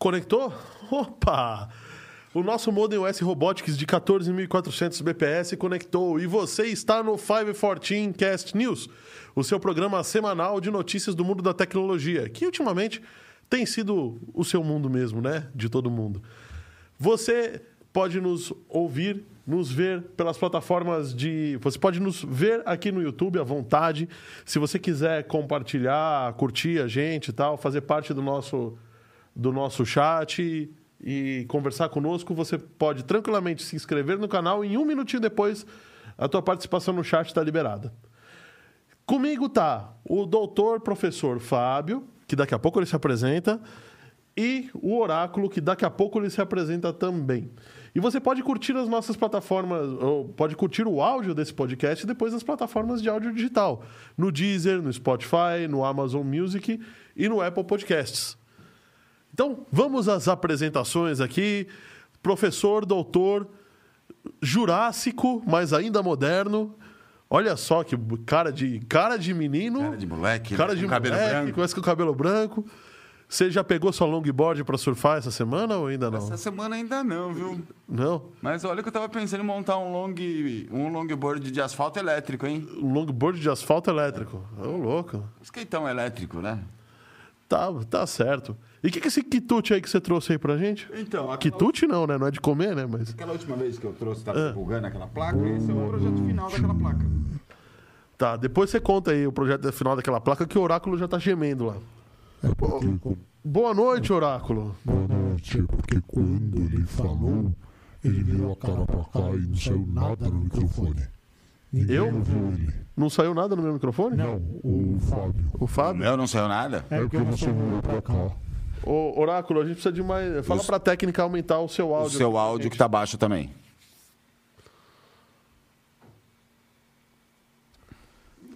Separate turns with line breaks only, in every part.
Conectou? Opa! O nosso Modem OS Robotics de 14.400 BPS conectou e você está no 514 Cast News, o seu programa semanal de notícias do mundo da tecnologia, que ultimamente tem sido o seu mundo mesmo, né? De todo mundo. Você pode nos ouvir, nos ver pelas plataformas de. Você pode nos ver aqui no YouTube à vontade. Se você quiser compartilhar, curtir a gente e tal, fazer parte do nosso, do nosso chat e conversar conosco, você pode tranquilamente se inscrever no canal e em um minutinho depois a tua participação no chat está liberada. Comigo tá o doutor professor Fábio, que daqui a pouco ele se apresenta, e o Oráculo, que daqui a pouco ele se apresenta também. E você pode curtir as nossas plataformas, ou pode curtir o áudio desse podcast depois nas plataformas de áudio digital, no Deezer, no Spotify, no Amazon Music e no Apple Podcasts. Então, vamos às apresentações aqui. Professor, doutor, jurássico, mas ainda moderno. Olha só que cara de, cara de menino.
Cara de moleque,
Cara
né?
de
Com cabelo
moleque,
branco.
começa com o cabelo branco. Você já pegou sua longboard para surfar essa semana ou ainda não?
Essa semana ainda não, viu?
Não?
Mas olha que eu tava pensando em montar um long, um longboard de asfalto elétrico, hein?
Um longboard de asfalto elétrico. Ô, louco.
Skateão elétrico, né?
Tá, tá certo. E o que, que é esse quitute aí que você trouxe aí pra gente?
Então, aquela,
Quitute não, né? Não é de comer, né? Mas.
aquela última vez que eu trouxe, tava divulgando aquela placa, esse é o projeto final daquela placa.
Tá, depois você conta aí o projeto final daquela placa que o oráculo já tá gemendo lá.
É porque, com-
Boa noite, oráculo.
boa noite, é porque quando ele falou, ele virou a cara pra cá e não saiu nada no microfone. Ninguém
Eu?
ouviu ele.
Não saiu nada no meu microfone?
Não, o Fábio.
O Fábio?
Meu não saiu nada?
É porque você virou pra cá.
Ô, oráculo, a gente precisa de mais. Fala
Os-
pra técnica aumentar o seu
O
áudio.
seu áudio que tá baixo também.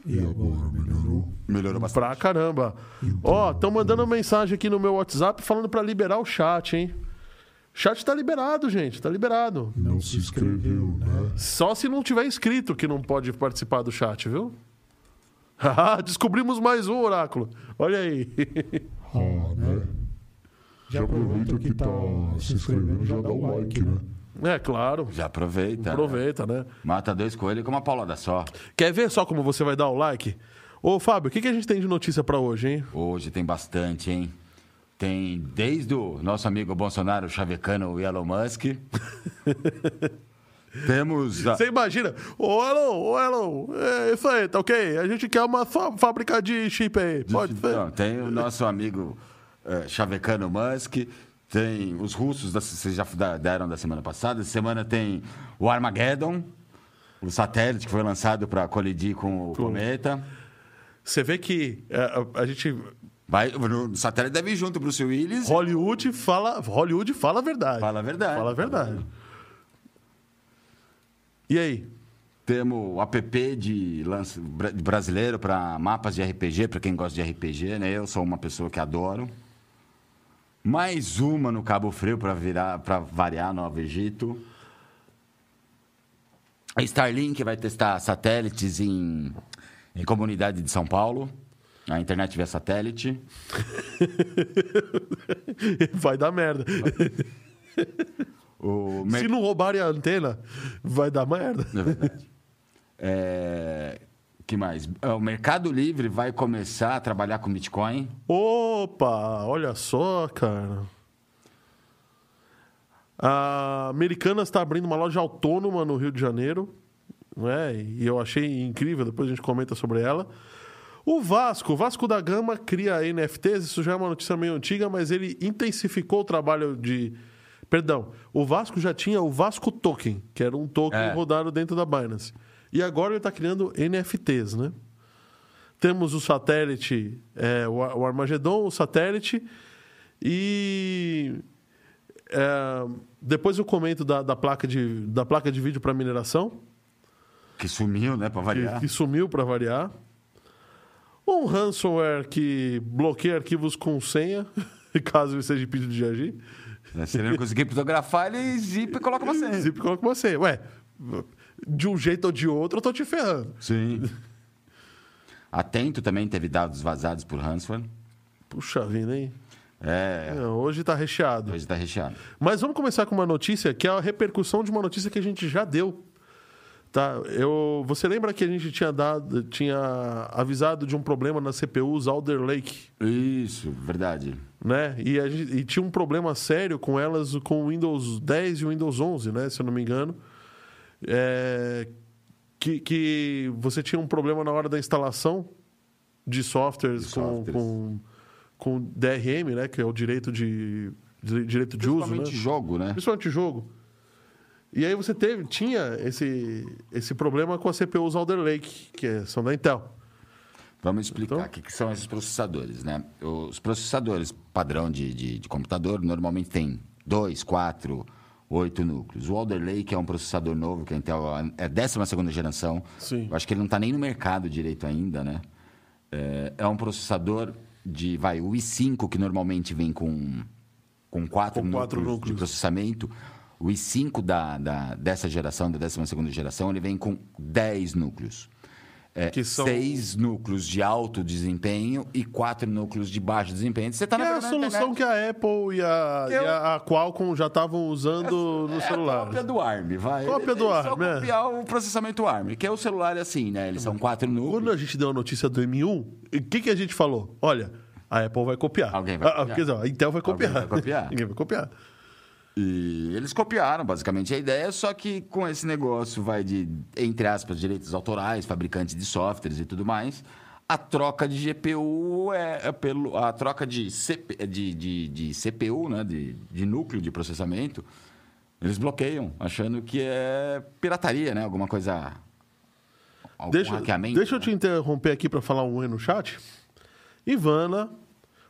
E agora melhorou?
Melhorou bastante.
Pra caramba. Ó, estão mandando mensagem aqui no meu WhatsApp falando pra liberar o chat, hein? Chat tá liberado, gente. Tá liberado.
Não se inscreveu, né?
Só se não tiver inscrito que não pode participar do chat, viu? Ah, Descobrimos mais um oráculo. Olha aí.
Ah, né? Já aproveita que tá se inscrevendo, já dá o like, né?
É, claro.
Já aproveita.
Aproveita, né?
Mata dois coelhos com uma paulada só.
Quer ver só como você vai dar o like? Ô, Fábio, o que, que a gente tem de notícia pra hoje, hein?
Hoje tem bastante, hein? Tem desde o nosso amigo Bolsonaro chavecando o Elon Musk. Temos. A...
Você imagina? Ô, Elon, ô, Elon, é isso aí, tá ok? A gente quer uma fá- fábrica de chip aí. Pode ser.
Não, tem o nosso amigo eh, chavecando Musk. Tem os russos, da, vocês já deram da semana passada. Essa semana tem o Armageddon, o satélite que foi lançado para colidir com o cometa.
Você vê que é, a, a gente.
Vai, o satélite deve ir junto, Bruce Willis.
Hollywood fala, Hollywood fala a verdade.
Fala a verdade.
Fala a verdade. E aí?
Temos o app de, de brasileiro para mapas de RPG, para quem gosta de RPG, né? Eu sou uma pessoa que adoro. Mais uma no Cabo Frio para virar para variar Nova Egito. A Starlink vai testar satélites em, em comunidade de São Paulo. A internet via satélite.
Vai dar merda.
O mer-
Se não roubarem a antena, vai dar merda.
É verdade. É, que mais? É, O Mercado Livre vai começar a trabalhar com Bitcoin.
Opa, olha só, cara. A Americanas está abrindo uma loja autônoma no Rio de Janeiro. Né? E eu achei incrível, depois a gente comenta sobre ela. O Vasco, o Vasco da Gama cria NFTs, isso já é uma notícia meio antiga, mas ele intensificou o trabalho de. Perdão, o Vasco já tinha o Vasco Token, que era um token
É.
rodado dentro da Binance. E agora ele está criando NFTs, né? Temos o satélite, é, o Ar- o Armagedon, o satélite. E é, depois eu comento da, da placa, de, da placa de vídeo para mineração,
Que sumiu, né? Para
que,
variar.
que sumiu para variar. Um ransomware que bloqueia arquivos com senha, caso ele seja impedido de agir.
Se ele não conseguir fotografar, ele zipa e coloca uma senha.
Zip coloca uma senha. Ué, de um jeito ou de outro eu tô te ferrando.
Sim. Atento também teve dados vazados por ransomware.
Puxa vida, hein?
É,
É, hoje tá recheado.
hoje tá recheado.
Mas vamos começar com uma notícia que é a repercussão de uma notícia que a gente já deu. Tá? Eu, você lembra que a gente tinha dado, tinha avisado de um problema nas CPUs Alder Lake,
Isso, verdade.
né? E, a gente- e tinha um problema sério com elas com o Windows 10 e o Windows 11, né? Se eu não me engano. É, que, que você tinha um problema na hora da instalação de softwares,
De
com,
softwares.
com, com DRM, né? Que é o direito de, de- direito de uso, né?
Principalmente jogo, né?
Principalmente jogo. E aí você teve, tinha esse, esse problema com as CPUs Alder Lake, que é- são da Intel.
Vamos explicar
Então?
o que, que são esses processadores, né? Os processadores padrão de, de, de computador normalmente tem dois, quatro, oito núcleos. O Alder Lake é um processador novo que a Intel é a 12 segunda geração.
Sim.
Eu acho que ele não está nem no mercado direito ainda, né? É, é um processador de, vai, o i5 que normalmente vem com com quatro,
Com quatro
núcleos,
núcleos.
de processamento. O i5 da, da, dessa geração, da 12 segunda geração, ele vem com 10 núcleos. É,
Que são-
Seis núcleos de alto desempenho e quatro núcleos de baixo desempenho. Você está
Que
na
é a
na
solução
internet.
que a Apple e a,
Que
e
eu-
a, Qualcomm já estavam usando no
É a
celular.
cópia do ARM, vai.
Cópia do
só
ARM, é.
copiar o processamento ARM, que é o celular assim, né? Eles são quatro
Quando
núcleos.
a gente deu a notícia do M1, o que, que a gente falou? Olha, a Apple vai copiar.
Alguém vai
Ah,
copiar.
Quer dizer, a Intel vai
Alguém
copiar.
vai copiar.
Ninguém vai copiar.
E eles copiaram basicamente a ideia, só que com esse negócio vai de, entre aspas, direitos autorais, fabricantes de softwares e tudo mais, a troca de GPU é, é pelo. A troca de, CP, de, de, de CPU, né? De, de núcleo de processamento, eles bloqueiam, achando que é pirataria, né? Alguma coisa. Algum
Deixa,
hackeamento.
deixa eu
né?
te interromper aqui para falar um oi no chat. Ivana.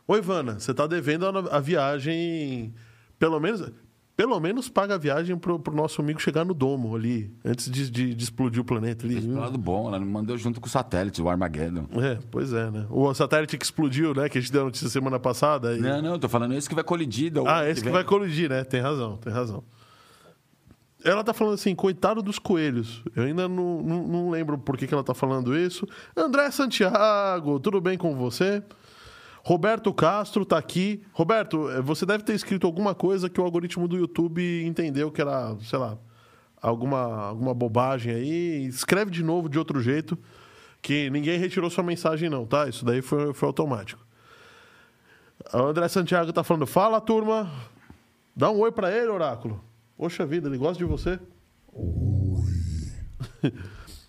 Oi, Ivana, você está devendo a, a viagem. Pelo menos, pelo menos paga a viagem pro, pro nosso amigo chegar no domo ali, antes de, de- de explodir o planeta ali.
Esse lado bom, ela me mandou junto com o satélite, o Armageddon.
É, pois é, né? O satélite que explodiu, né? Que a gente deu notícia semana passada. e-
Não, não, tô falando esse que vai colidir.
Ah, esse que
vem.
vai colidir, né? Tem razão, tem razão. Ela tá falando assim, coitado dos coelhos. Eu ainda não, não, não lembro por que, que ela tá falando isso. André Santiago, tudo bem com você? Roberto Castro tá aqui. Roberto, eh, você deve ter escrito alguma coisa que o algoritmo do YouTube entendeu que era, sei lá, alguma, alguma bobagem aí. Escreve de novo de outro jeito, que ninguém retirou sua mensagem não, tá? Isso daí foi, foi automático. O André Santiago tá falando, fala turma, dá um oi pra ele, Oráculo. Poxa vida, ele gosta de você. Oi.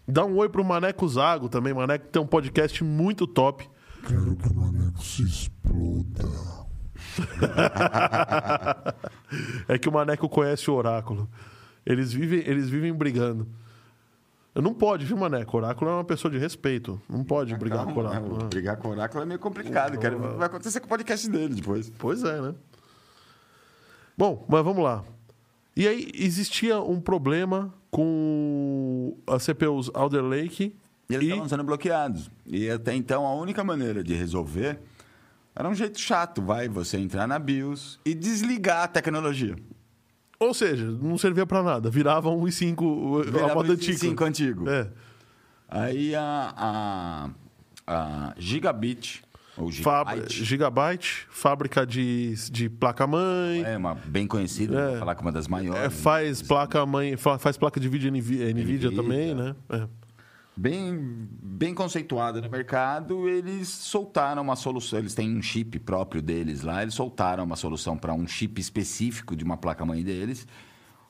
dá um oi pro Maneco Zago também. Maneco tem um podcast muito top.
Quero que o Maneco se exploda.
É que o Maneco conhece o Oráculo. Eles vivem, eles vivem brigando. Não pode, viu, Maneco? O Oráculo é uma pessoa de respeito. Não pode brigar com o
Calma,
Oráculo.
né? Brigar com o oráculo é meio complicado. Quero ver o que vai acontecer com o podcast dele depois.
Pois é, né? Bom, mas vamos lá. E aí, existia um problema com as CPUs Alder Lake
E eles estavam sendo bloqueados. E até então, a única maneira de resolver era um jeito chato. Vai você entrar na BIOS e desligar a tecnologia.
Ou seja, não servia pra nada. Virava um i5, a
Virava
moda
esse
antiga.
5 antigo.
É.
Aí a, a, a Gigabit, ou
Fab-
Gigabyte,
Gigabyte, fábrica de, de placa-mãe.
é uma bem conhecida,
É.
falar que uma das maiores.
É, faz placa-mãe, fa- faz placa de vídeo NVIDIA NVIDIA. também, né? É.
bem, bem conceituada no mercado, eles soltaram uma solução. Eles têm um chip próprio deles lá, eles soltaram uma solução para um chip específico de uma placa-mãe deles,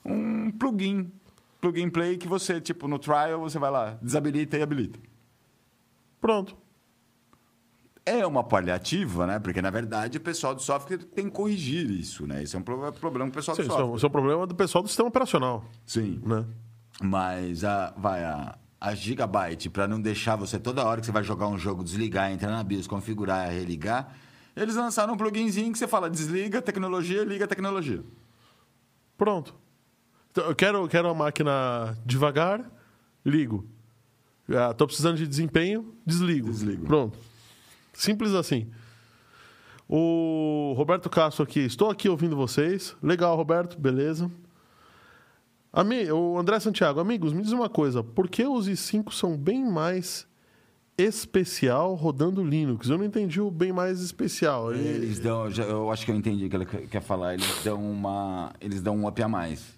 um plugin. Plug and play que você, tipo, no trial, você vai lá, desabilita e habilita.
Pronto.
É uma paliativa, né? Porque, na verdade, o pessoal do software tem que corrigir isso, né? Esse é um pro- problema do pessoal
Sim,
do
isso, é
software.
isso é um problema do pessoal do sistema operacional,
Sim.
né?
Mas a, vai a, a Gigabyte, para não deixar você toda hora que você vai jogar um jogo desligar, entrar na BIOS, configurar religar, eles lançaram um pluginzinho que você fala desliga tecnologia, liga tecnologia.
Pronto. Então, eu quero, quero a máquina devagar, ligo. Ah, tô precisando de desempenho, desligo.
Desligo.
Pronto. Simples assim. O Roberto Castro aqui, estou aqui ouvindo vocês. Legal, Roberto, beleza. Ami, o André Santiago, amigos, me diz uma coisa: por que os i5 são bem mais especial rodando Linux. Eu não entendi o bem mais especial. Ele-
Eles dão, eu acho que eu entendi o que ele quer falar. Eles dão uma, eles dão um up a mais.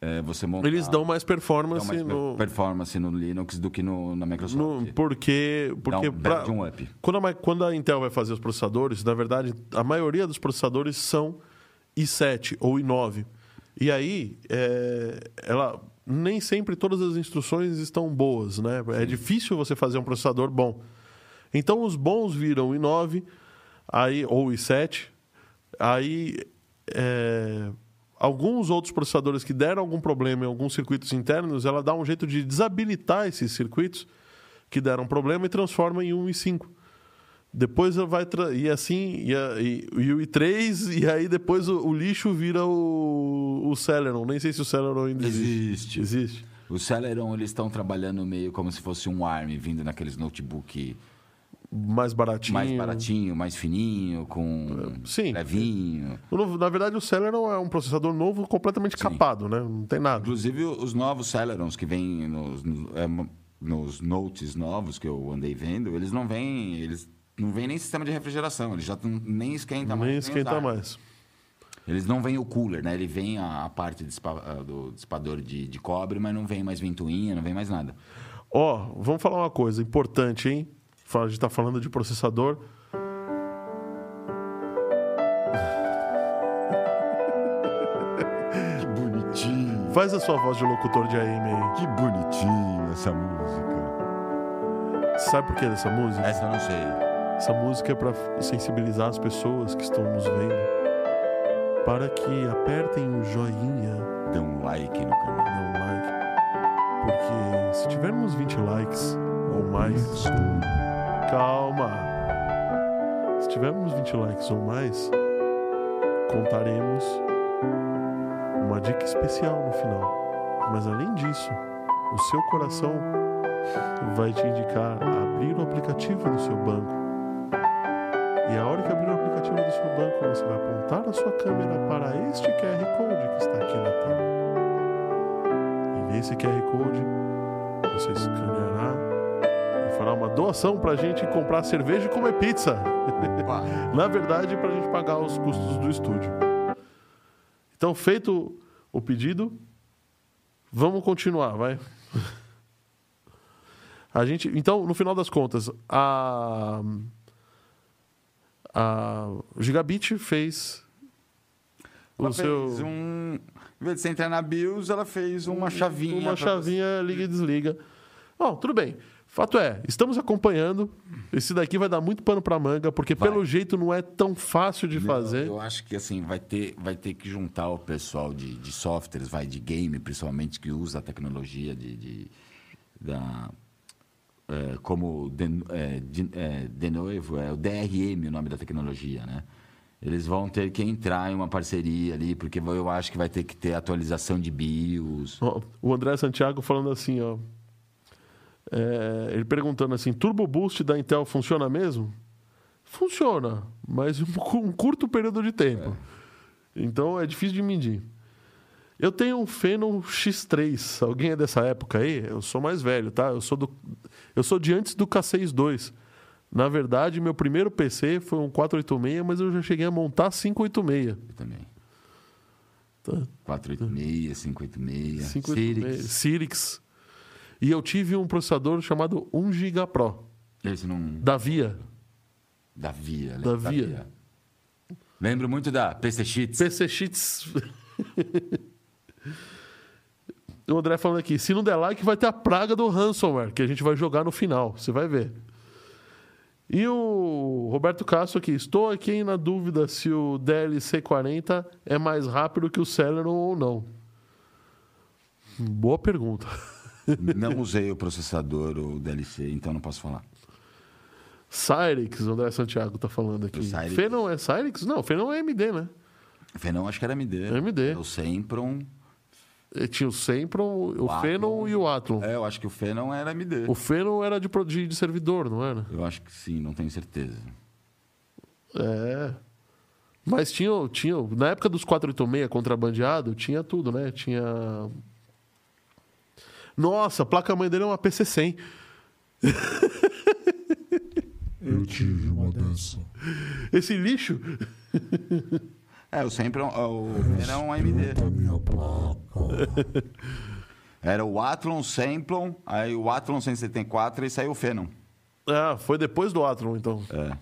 É, você montar,
Eles dão mais
dão
performance
mais
no,
performance no Linux do que no, na Microsoft.
no- porque porque
um
pra-
um up.
quando, a, quando a Intel vai fazer os processadores, na verdade, a maioria dos processadores são i7 ou i9. E aí, é, ela nem sempre todas as instruções estão boas, né? É difícil você fazer um processador bom. Então, os bons viram i9 aí, ou i7. Aí, é, alguns outros processadores que deram algum problema em alguns circuitos internos, ela dá um jeito de desabilitar esses circuitos que deram problema e transforma em 1 e 5. Depois vai. tra- E assim, e, a- e- e o i3, e aí depois o, o lixo vira o, o Celeron. Nem sei se o Celeron ainda existe.
Existe.
Existe.
O Celeron, eles estão trabalhando meio como se fosse um ARM, vindo naqueles notebook
Mais baratinho.
mais baratinho, mais fininho, com
Sim.
levinho.
Na verdade, o Celeron é um processador novo completamente capado, né? Não tem nada.
Inclusive, os novos Celerons que vêm nos, no- é, nos Notes novos que eu andei vendo, eles não vêm, eles não vêm nem sistema de refrigeração, eles já nem esquenta mais.
Nem esquenta mais.
Eles não vêm o cooler, né? Ele vem a, a parte dispa- a do dissipador de, de cobre, mas não vem mais ventoinha, não vem mais nada.
Ó, vamos falar uma coisa importante, hein? A gente tá falando de processador.
Que bonitinho,
Faz a sua voz de locutor de AM aí.
que bonitinho essa música.
Sabe por que dessa música?
Essa eu não sei.
Essa música é para sensibilizar as pessoas que estão nos vendo para que apertem o joinha,
Dê um like no canal.
não like. Porque se tivermos 20 likes ou mais, calma. Se tivermos 20 likes ou mais, contaremos uma dica especial no final. Mas além disso, o seu coração vai te indicar abrir o aplicativo do seu banco. E a hora que abrir o aplicativo do seu banco, você vai apontar a sua câmera para este QR Code que está aqui na tela. E nesse QR Code, você escaneará e fará uma doação para a gente comprar cerveja e comer pizza. Na verdade, para a gente pagar os custos do estúdio. Então, feito o pedido, vamos continuar, vai. A gente, então, no final das contas, a, a Gigabit fez
Ela
o
fez
seu
um. Em vez de você entrar na BIOS, ela fez uma chavinha.
uma chavinha liga e desliga. Bom, tudo bem. Fato é, estamos acompanhando. Esse daqui vai dar muito pano para manga, porque
Vai.
pelo jeito não é tão fácil de
Não,
fazer.
Eu acho que assim, vai ter, vai ter que juntar o pessoal de, de softwares, vai de game, principalmente, que usa a tecnologia de, de- da. É, como de, é, de, é, de novo, é o DRM o nome da tecnologia, né? Eles vão ter que entrar em uma parceria ali, porque eu acho que vai ter que ter atualização de BIOS.
Ó, O André Santiago falando assim, ó. É, ele perguntando assim: Turbo Boost da Intel funciona mesmo? Funciona, mas um, um curto período de tempo. Então é difícil de medir. Eu tenho um Phenom X3. Alguém é dessa época aí? Eu sou mais velho, tá? Eu sou, do, eu sou de antes do K62. Na verdade, meu primeiro PC foi um 486, mas eu já cheguei a montar 586.
Eu também.
Tá?
486, 586,
586.
Sirix.
Sirix. E eu tive um processador chamado 1 GB Pro,
Esse não.
da Via.
Da Via.
Da Via.
Lembro muito da PC Cheats.
PC Cheats. o André falando aqui, se não der like, vai ter a praga do ransomware, que a gente vai jogar no final. Você vai ver. E o Roberto Castro aqui, estou aqui na dúvida se o DLC 40 é mais rápido que o Celeron ou não. Boa pergunta.
Não usei o processador, o DLC, então não posso falar.
Cyrix, o André Santiago tá falando aqui.
Cyrix.
Fenon é Cyrix? Não, Fenon é AMD, né?
Fenon acho que era AMD.
AMD.
O Sempron.
E Tinha o Sempron, o,
O
Fenon e o Athlon.
É, eu acho que o Fenon era AMD.
O Fenon era de, de, de servidor, não era?
Eu acho que sim, não tenho certeza.
É. Mas tinha, tinha. Na época dos 486 contrabandeado, tinha tudo, né? Tinha. Nossa, a placa-mãe dele é uma PC100.
Eu tive uma dessa.
Esse lixo.
É, o sempre o era um AMD. Era o Athlon Samplon, aí o Athlon 174 e saiu o Phenom.
Ah, foi depois do Atron, então.
É.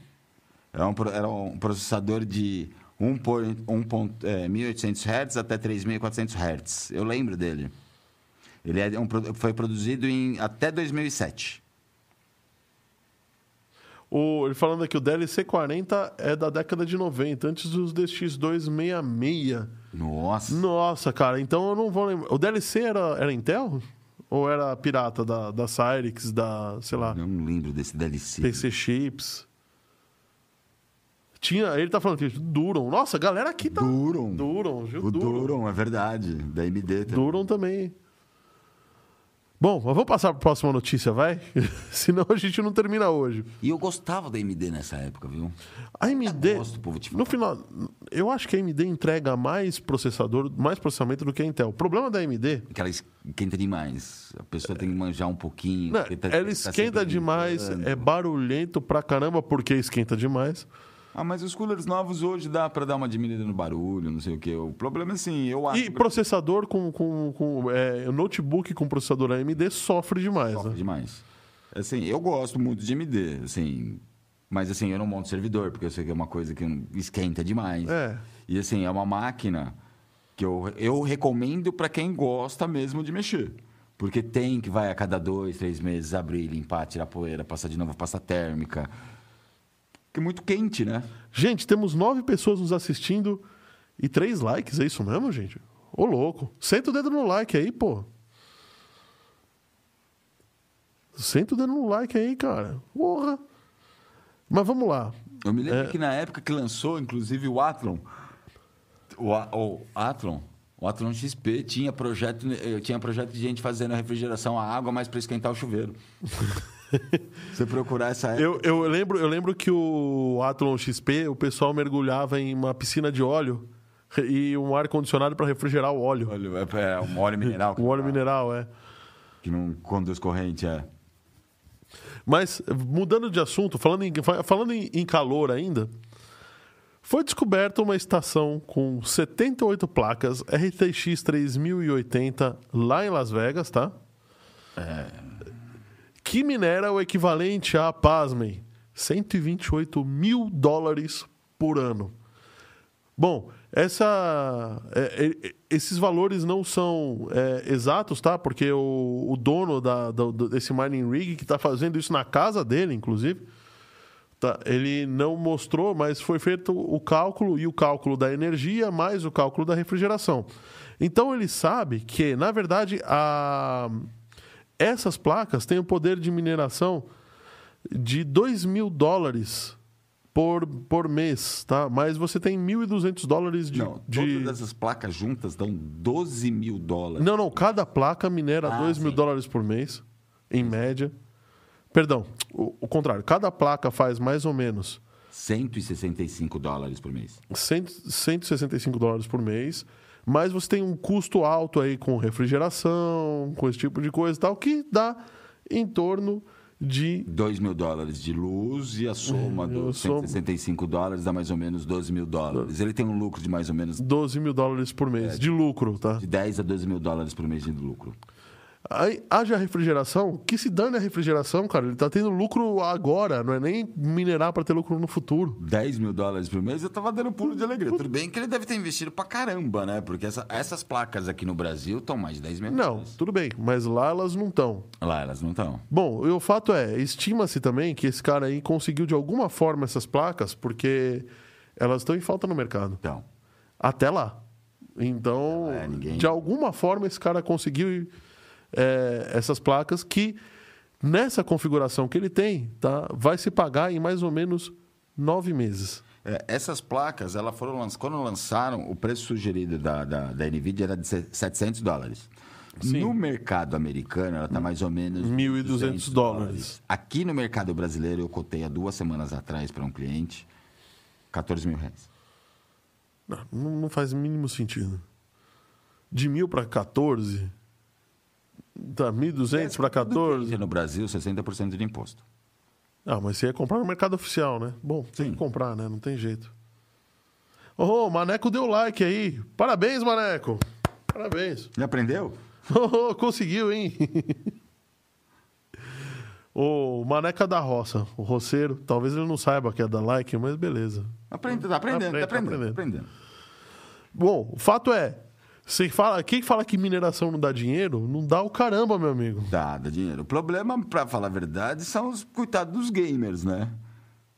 Era um, era um processador de 1 por, 1 ponto- é, 1800 Hz até 3400 Hz. Eu lembro dele. Ele é um foi produzido em, até 2007.
O, ele falando aqui, o DLC 40 é da década de 90, antes dos DX266.
Nossa.
Nossa, cara, então eu não vou lembrar. O DLC era, era Intel? Ou era pirata da, da Cyrix, da, sei lá,
Eu não lembro desse DLC.
PC Chips? Tinha, ele tá falando que Duron. Nossa, a galera aqui tá.
Duron.
Duron, viu?
O
Duron.
Duron, é verdade. Da AMD também.
Duron também. Bom, mas vamos passar para a próxima notícia, vai? Senão a gente não termina hoje.
E eu gostava da AMD nessa época, viu?
A AMD,
Eu gosto, falar.
no final, eu acho que a AMD entrega mais processador, mais processamento do que a Intel. O problema da AMD,
Que ela esquenta demais. A pessoa tem que manjar um pouquinho. porque tá-
ela
tá
esquenta
sempre
demais, é barulhento pra caramba porque esquenta demais.
Ah, mas os coolers novos hoje dá pra dar uma diminuída no barulho, não sei o quê. O problema é assim, eu acho
E processador com, com, com é, notebook com processador AMD sofre demais.
sofre
Né?
demais. Assim, eu gosto muito de AMD, assim, mas assim, eu não monto servidor, porque eu sei que é uma coisa que esquenta demais.
É.
E assim, é uma máquina que eu, eu recomendo para quem gosta mesmo de mexer. Porque tem que vai a cada dois, três meses abrir, limpar, tirar poeira, passar de novo pasta térmica. É muito quente, né?
Gente, temos nove pessoas nos assistindo e três likes, é isso mesmo, gente? Ô, louco. Senta o dedo no like aí, pô. Senta o dedo no like aí, cara. Porra. Mas vamos lá.
Eu me lembro
É.
que na época que lançou, inclusive, o Athlon, o, o Athlon, o Athlon XP tinha projeto, eh, tinha projeto de gente fazendo a refrigeração a água, mas para esquentar o chuveiro. Você procurar essa época.
Eu, eu, lembro, eu lembro que o Athlon XP, o pessoal mergulhava em uma piscina de óleo e um ar-condicionado para refrigerar o óleo.
Olha, é, é um óleo mineral.
O óleo mineral, é.
Que não conduz corrente, é.
Mas, mudando de assunto, falando em, fa- falando em, em calor ainda, foi descoberta uma estação com 78 placas RTX 3080 lá em Las Vegas, tá? Que minera o equivalente a, pasmem, 128 mil dólares por ano. Bom, essa, é, é, esses valores não são é, exatos, tá? Porque o, o dono da, desse mining rig, que está fazendo isso na casa dele, inclusive, tá? ele não mostrou, mas foi feito o cálculo e o cálculo da energia mais o cálculo da refrigeração. Então ele sabe que, na verdade, a, essas placas têm o poder de mineração de 2 mil dólares por, por mês, tá? Mas você tem 1.200 dólares de...
Não,
de...
todas essas placas juntas dão 12 mil dólares.
Não, não, cada placa minera
Ah,
2 mil dólares por mês, em média. Perdão, o, o contrário. Cada placa faz mais ou menos
165 dólares por mês.
100, 165 dólares por mês, mas você tem um custo alto aí com refrigeração, com esse tipo de coisa e tal, que dá em torno de
2 mil dólares de luz e a soma
Eu
dos
sou-
165 dólares dá mais ou menos 12 mil dólares. Ele tem um lucro de mais ou menos
12 mil dólares por mês de lucro, tá?
de 10 a 12 mil dólares por mês de lucro.
Aí haja refrigeração, que se dane a refrigeração, cara. Ele tá tendo lucro agora, não é nem minerar para ter lucro no futuro.
10 mil dólares por mês, eu tava dando pulo de alegria. Tudo bem que ele deve ter investido pra caramba, né? Porque essa- essas placas aqui no Brasil estão mais de 10 mil
Não,
dólares.
tudo bem, mas lá elas não estão.
Lá, elas não estão.
Bom, e o fato é, estima-se também que esse cara aí conseguiu de alguma forma essas placas, porque elas estão em falta no mercado.
Então,
Até lá. Então,
é, ninguém-
de alguma forma, esse cara conseguiu é, essas placas que, nessa configuração que ele tem, tá, vai se pagar em mais ou menos nove meses.
é, essas placas, elas foram lanç- quando lançaram, o preço sugerido da, da, da NVIDIA era de se- 700 dólares.
Sim.
No mercado americano, ela está mais ou menos
1.200 dólares.
Aqui no mercado brasileiro, eu cotei há duas semanas atrás para um cliente 14 mil reais.
Não, não não faz o mínimo sentido. De mil para 14, tá, 1.200 para 14.
No Brasil, 60% de imposto.
Ah, mas você ia comprar no mercado oficial, né? Bom, tem
Sim.
que comprar, né? Não tem jeito. Ô, o Maneco deu like aí. Parabéns, Maneco. Parabéns.
Já aprendeu?
Oh, conseguiu, hein? o Maneca da Roça, o roceiro. Talvez ele não saiba que é da like, mas beleza.
Aprende, tá aprendendo,
Aprende,
tá
tá
aprendendo, tá
aprendendo.
aprendendo.
Bom, o fato é, você fala, quem fala que mineração não dá dinheiro, não dá o caramba, meu amigo.
Dá, dá dinheiro. O problema, pra falar a verdade, são os coitados dos gamers, né?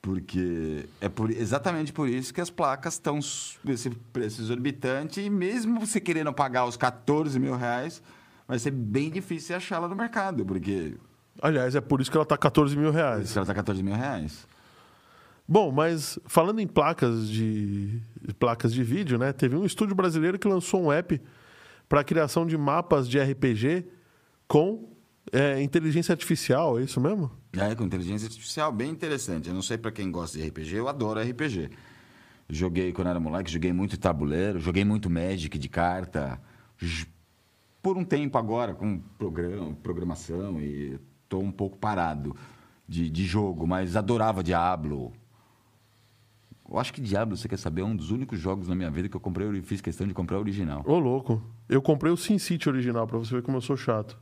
Porque é por- exatamente por isso que as placas estão esse preço exorbitante e mesmo você querendo pagar os 14 mil reais, vai ser bem difícil achá-la no mercado, porque
Aliás, é por isso que ela tá 14 mil reais.
ela tá 14 mil reais.
Bom, mas falando em placas de placas de vídeo, né? Teve um estúdio brasileiro que lançou um app para criação de mapas de RPG com é, inteligência artificial, é isso mesmo?
É, com inteligência artificial, bem interessante. Eu não sei pra quem gosta de RPG, eu adoro RPG. Joguei quando era moleque, joguei muito tabuleiro, joguei muito Magic de carta. Por um tempo agora, com programa, programação, e tô um pouco parado de, de jogo, mas adorava Diablo. Eu acho que Diablo, você quer saber, é um dos únicos jogos na minha vida que eu comprei e fiz questão de comprar o original.
Ô, louco. Eu comprei o SimCity original pra você ver como eu sou chato.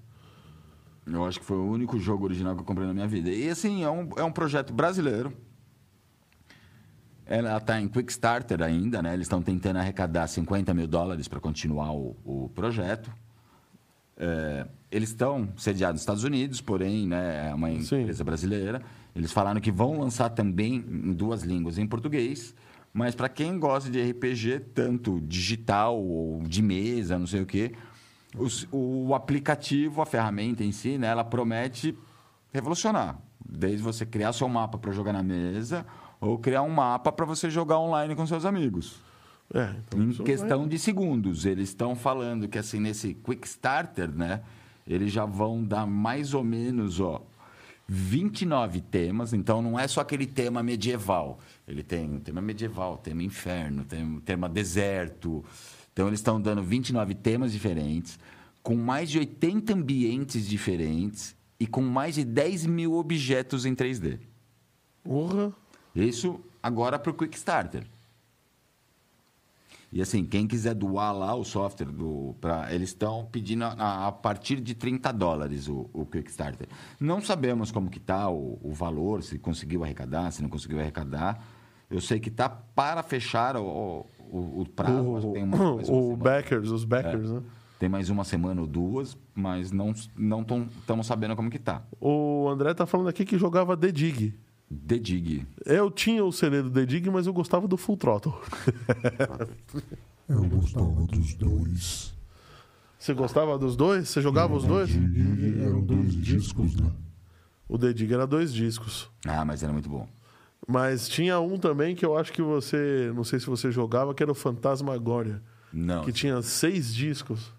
Eu acho que foi o único jogo original que eu comprei na minha vida. E assim, é um, é um projeto brasileiro. Ela está em Quickstarter ainda, né? Eles estão tentando arrecadar 50 mil dólares para continuar o, o projeto. É, eles estão sediados nos Estados Unidos, porém, né, é uma
Sim.
empresa brasileira. Eles falaram que vão lançar também em duas línguas, em português. Mas para quem gosta de RPG, tanto digital ou de mesa, não sei o quê, os- o aplicativo, a ferramenta em si, né, ela promete revolucionar. Desde você criar seu mapa para jogar na mesa ou criar um mapa para você jogar online com seus amigos.
É, então
Em
isso
questão de segundos. Eles estão falando que assim, nesse Quick Starter, né? Eles já vão dar mais ou menos, ó, 29 temas. Então não é só aquele tema medieval. Ele tem um tema medieval, tema inferno, tem um tema deserto. Então eles estão dando 29 temas diferentes, com mais de 80 ambientes diferentes e com mais de 10 mil objetos em 3D.
Porra.
Isso agora para o Quick Starter. E assim, quem quiser doar lá o software, do, pra, eles estão pedindo a, a partir de 30 dólares o, o Quick Starter. Não sabemos como que está o, o valor, se conseguiu arrecadar, se não conseguiu arrecadar. Eu sei que está para fechar o, o, o prazo. que tem uma-
O,
mais uma
o backers, os backers,
É.
né?
Tem mais uma semana ou duas, mas não não estamos sabendo como que tá.
O André tá falando aqui que jogava The Dig.
The Dig.
Eu tinha o CD do The Dig, mas eu gostava do Full Throttle.
Eu gostava dos dois.
Você gostava dos dois? Você jogava os dois?
E eram dois discos, né?
O The Dig era dois discos.
Ah, mas era muito bom.
Mas tinha um também que eu acho que você. Não sei se você jogava, que era o Fantasmagoria.
Não,
Que tinha seis discos.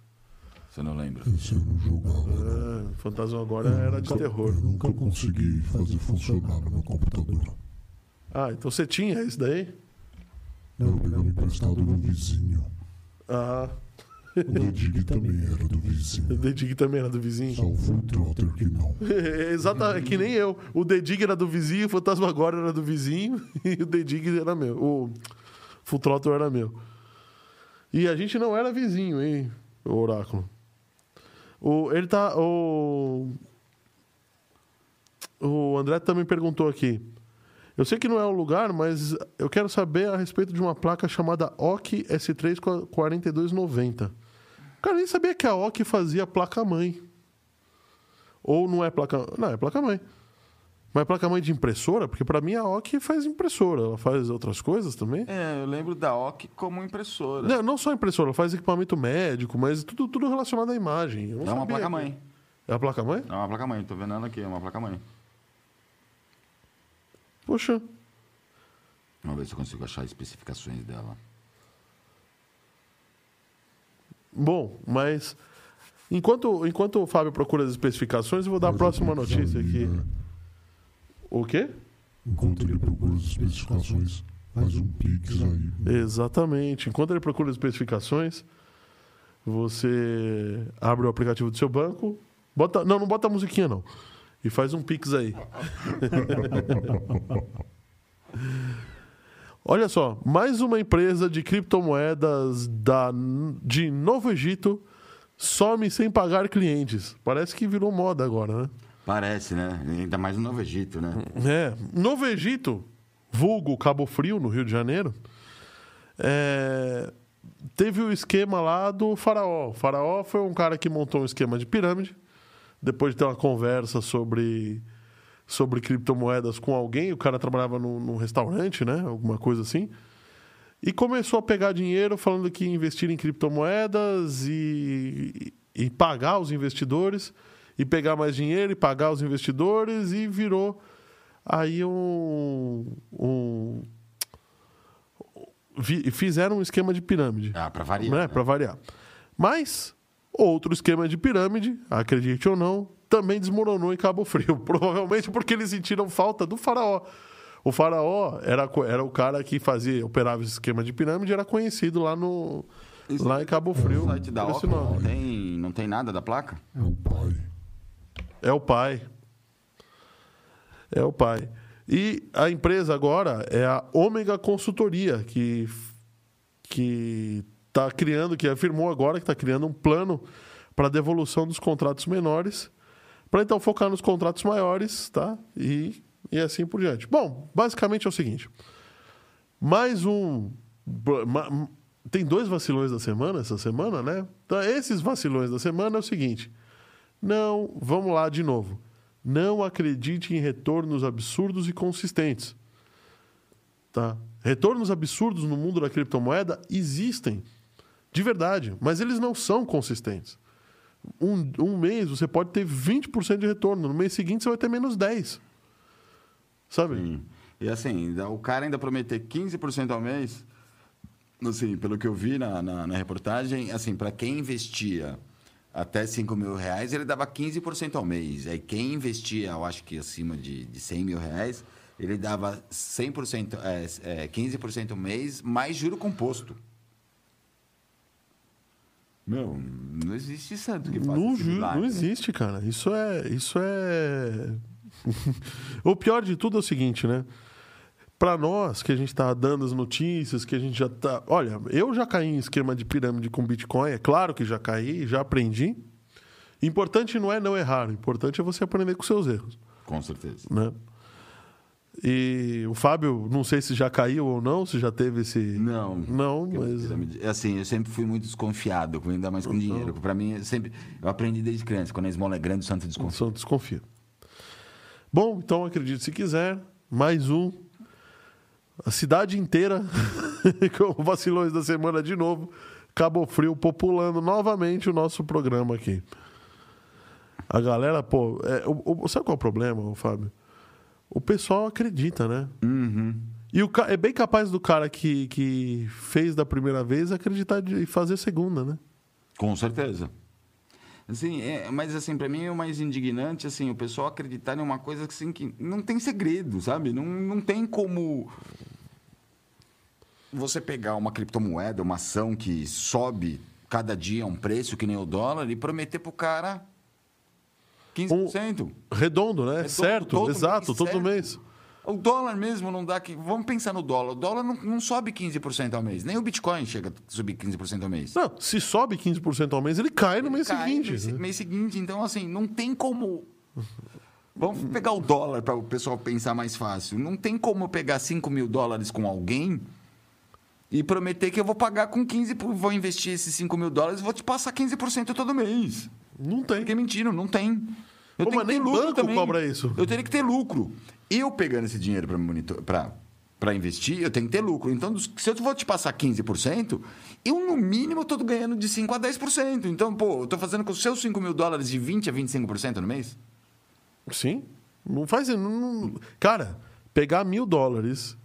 Você não lembra.
Esse eu não jogava. não.
É, Fantasmagoria era de
Nunca-
terror.
Eu nunca consegui fazer funcionar no meu computador.
Ah, então você tinha isso daí?
Não, eu pegava emprestado do vizinho.
Ah,
O da Dig também era do
o
vizinho.
The Dig também era do vizinho.
Só o Full Trotter que não.
Exatamente, é que nem eu. O The Dig era do vizinho, o Fantasmagoria era do vizinho e o The Dig era meu. O Full Throttle era meu. E a gente não era vizinho, hein, o Oráculo. O, ele tá. O, o André também perguntou aqui. Eu sei que não é o lugar, mas eu quero saber a respeito de uma placa chamada OC S3 4290. Cara, nem sabia que a OC fazia placa-mãe. Ou não é placa. Não, é placa-mãe. Mas é placa-mãe de impressora? Porque pra mim a OC faz impressora. Ela faz outras coisas também.
É, eu lembro da OC como impressora.
Não, não só impressora, ela faz equipamento médico, mas tudo, tudo relacionado à imagem. Eu não
é uma placa-mãe.
É a placa-mãe?
É uma placa-mãe, tô vendo ela aqui, é uma placa-mãe.
Poxa.
Vamos ver se eu consigo achar as especificações dela.
Bom, mas. Enquanto, enquanto o Fábio procura as especificações, eu vou dar a próxima notícia aqui. O quê?
Enquanto ele procura as especificações, faz um Pix aí.
Exatamente. Enquanto ele procura as especificações, você abre o aplicativo do seu banco. Bota, não, não bota a musiquinha, não. E faz um pix aí. Olha só, mais uma empresa de criptomoedas da, de Novo Egito some sem pagar clientes. Parece que virou moda agora, né?
Parece, né? Ainda mais no Novo Egito, né?
É. Novo Egito, vulgo Cabo Frio, no Rio de Janeiro, é, teve o esquema lá do faraó. O faraó foi um cara que montou um esquema de pirâmide, depois de ter uma conversa sobre, sobre criptomoedas com alguém, o cara trabalhava num, num restaurante, né? Alguma coisa assim. E começou a pegar dinheiro falando que investir em criptomoedas e, e pagar os investidores, e pegar mais dinheiro e pagar os investidores, e virou aí um. um fizeram um esquema de pirâmide
Ah, pra variar.
né?
né?
Para variar. Mas outro esquema de pirâmide, acredite ou não, também desmoronou em Cabo Frio. Provavelmente porque eles sentiram falta do faraó. O faraó era, era o cara que fazia, operava esse esquema de pirâmide, era conhecido lá no
Isso
lá em Cabo Frio.
O site da Oca não tem, não tem nada da placa?
É o pai.
É o pai. É o pai. E a empresa agora é a Ômega Consultoria, que que está criando, que afirmou agora que está criando um plano para devolução dos contratos menores, para então focar nos contratos maiores, tá? E, e assim por diante. Bom, basicamente é o seguinte: mais um. Tem dois vacilões da semana essa semana, né? Então, esses vacilões da semana é o seguinte. Não, vamos lá de novo. Não acredite em retornos absurdos e consistentes. Tá? Retornos absurdos no mundo da criptomoeda existem, de verdade, mas eles não são consistentes. Um, um mês você pode ter 20% de retorno, no mês seguinte você vai ter menos 10%. Sabe?
Sim. E assim, o cara ainda prometer 15% ao mês, assim, pelo que eu vi na, na, na reportagem, assim, para quem investia até 5 mil reais, ele dava 15% ao mês. Aí quem investia, eu acho que acima de, de 100 mil reais, ele dava 100%, é, é, 15% ao mês, mais juro composto. Meu, não existe santo que faça
Não, ju- não existe, cara. Isso é. Isso é. o pior de tudo é o seguinte, né? Para nós, que a gente tá dando as notícias, que a gente já tá. Olha, eu já caí em esquema de pirâmide com Bitcoin, é claro que já caí, já aprendi. Importante não é não errar, o importante é você aprender com seus erros,
Com certeza.
né? E o Fábio, não sei se já caiu ou não, se já teve esse.
Não.
Não, mas.
é Assim, eu sempre fui muito desconfiado, ainda mais com dinheiro. Pra mim, eu sempre. Eu aprendi desde criança. Quando a esmola é grande, o santo desconfia.
Só desconfia. Bom, então acredite se quiser, mais um. A cidade inteira com vacilões da semana de novo. Cabo Frio populando novamente o nosso programa aqui. A galera, pô, é, o- o- sabe qual é o problema, Fábio? O pessoal acredita, né?
Uhum.
E o, é bem capaz do cara que, que fez da primeira vez acreditar e fazer a segunda, né?
Com certeza. Assim, é, mas assim, pra mim o mais indignante, assim, o pessoal acreditar em uma coisa assim, que não tem segredo, sabe? Não, não tem como você pegar uma criptomoeda, uma ação que sobe cada dia um preço que nem o dólar e prometer pro cara 15%.
Redondo, né? certo,
todo
exato,
mês,
todo
certo.
mês.
O dólar mesmo não dá. que- Vamos pensar no dólar. O dólar não, não sobe 15% ao mês. Nem o Bitcoin chega a subir 15% ao mês.
Não, se sobe 15% ao mês, ele cai no mês
Cai
seguinte.
no mês,
né?
mês seguinte. Então, assim, não tem como. Vamos pegar o dólar para o pessoal pensar mais fácil. Não tem como eu pegar 5 mil dólares com alguém e prometer que eu vou pagar com 15%, por- vou investir esses 5 mil dólares e vou te passar 15% todo mês.
Não tem.
Porque é mentira, não tem. Eu
Pô,
tenho
mas
que ter
nem
lucro
banco
também.
cobra isso.
Eu teria que ter lucro. Eu pegando esse dinheiro para monitor... para investir, eu tenho que ter lucro. Então, se eu vou te passar 15%, eu, no mínimo, estou ganhando de 5% a 10%. Então, pô, eu estou fazendo com os seus 5 mil dólares de 20% a 25% no mês?
Sim. Não faz. Não, não- Cara, pegar mil dólares,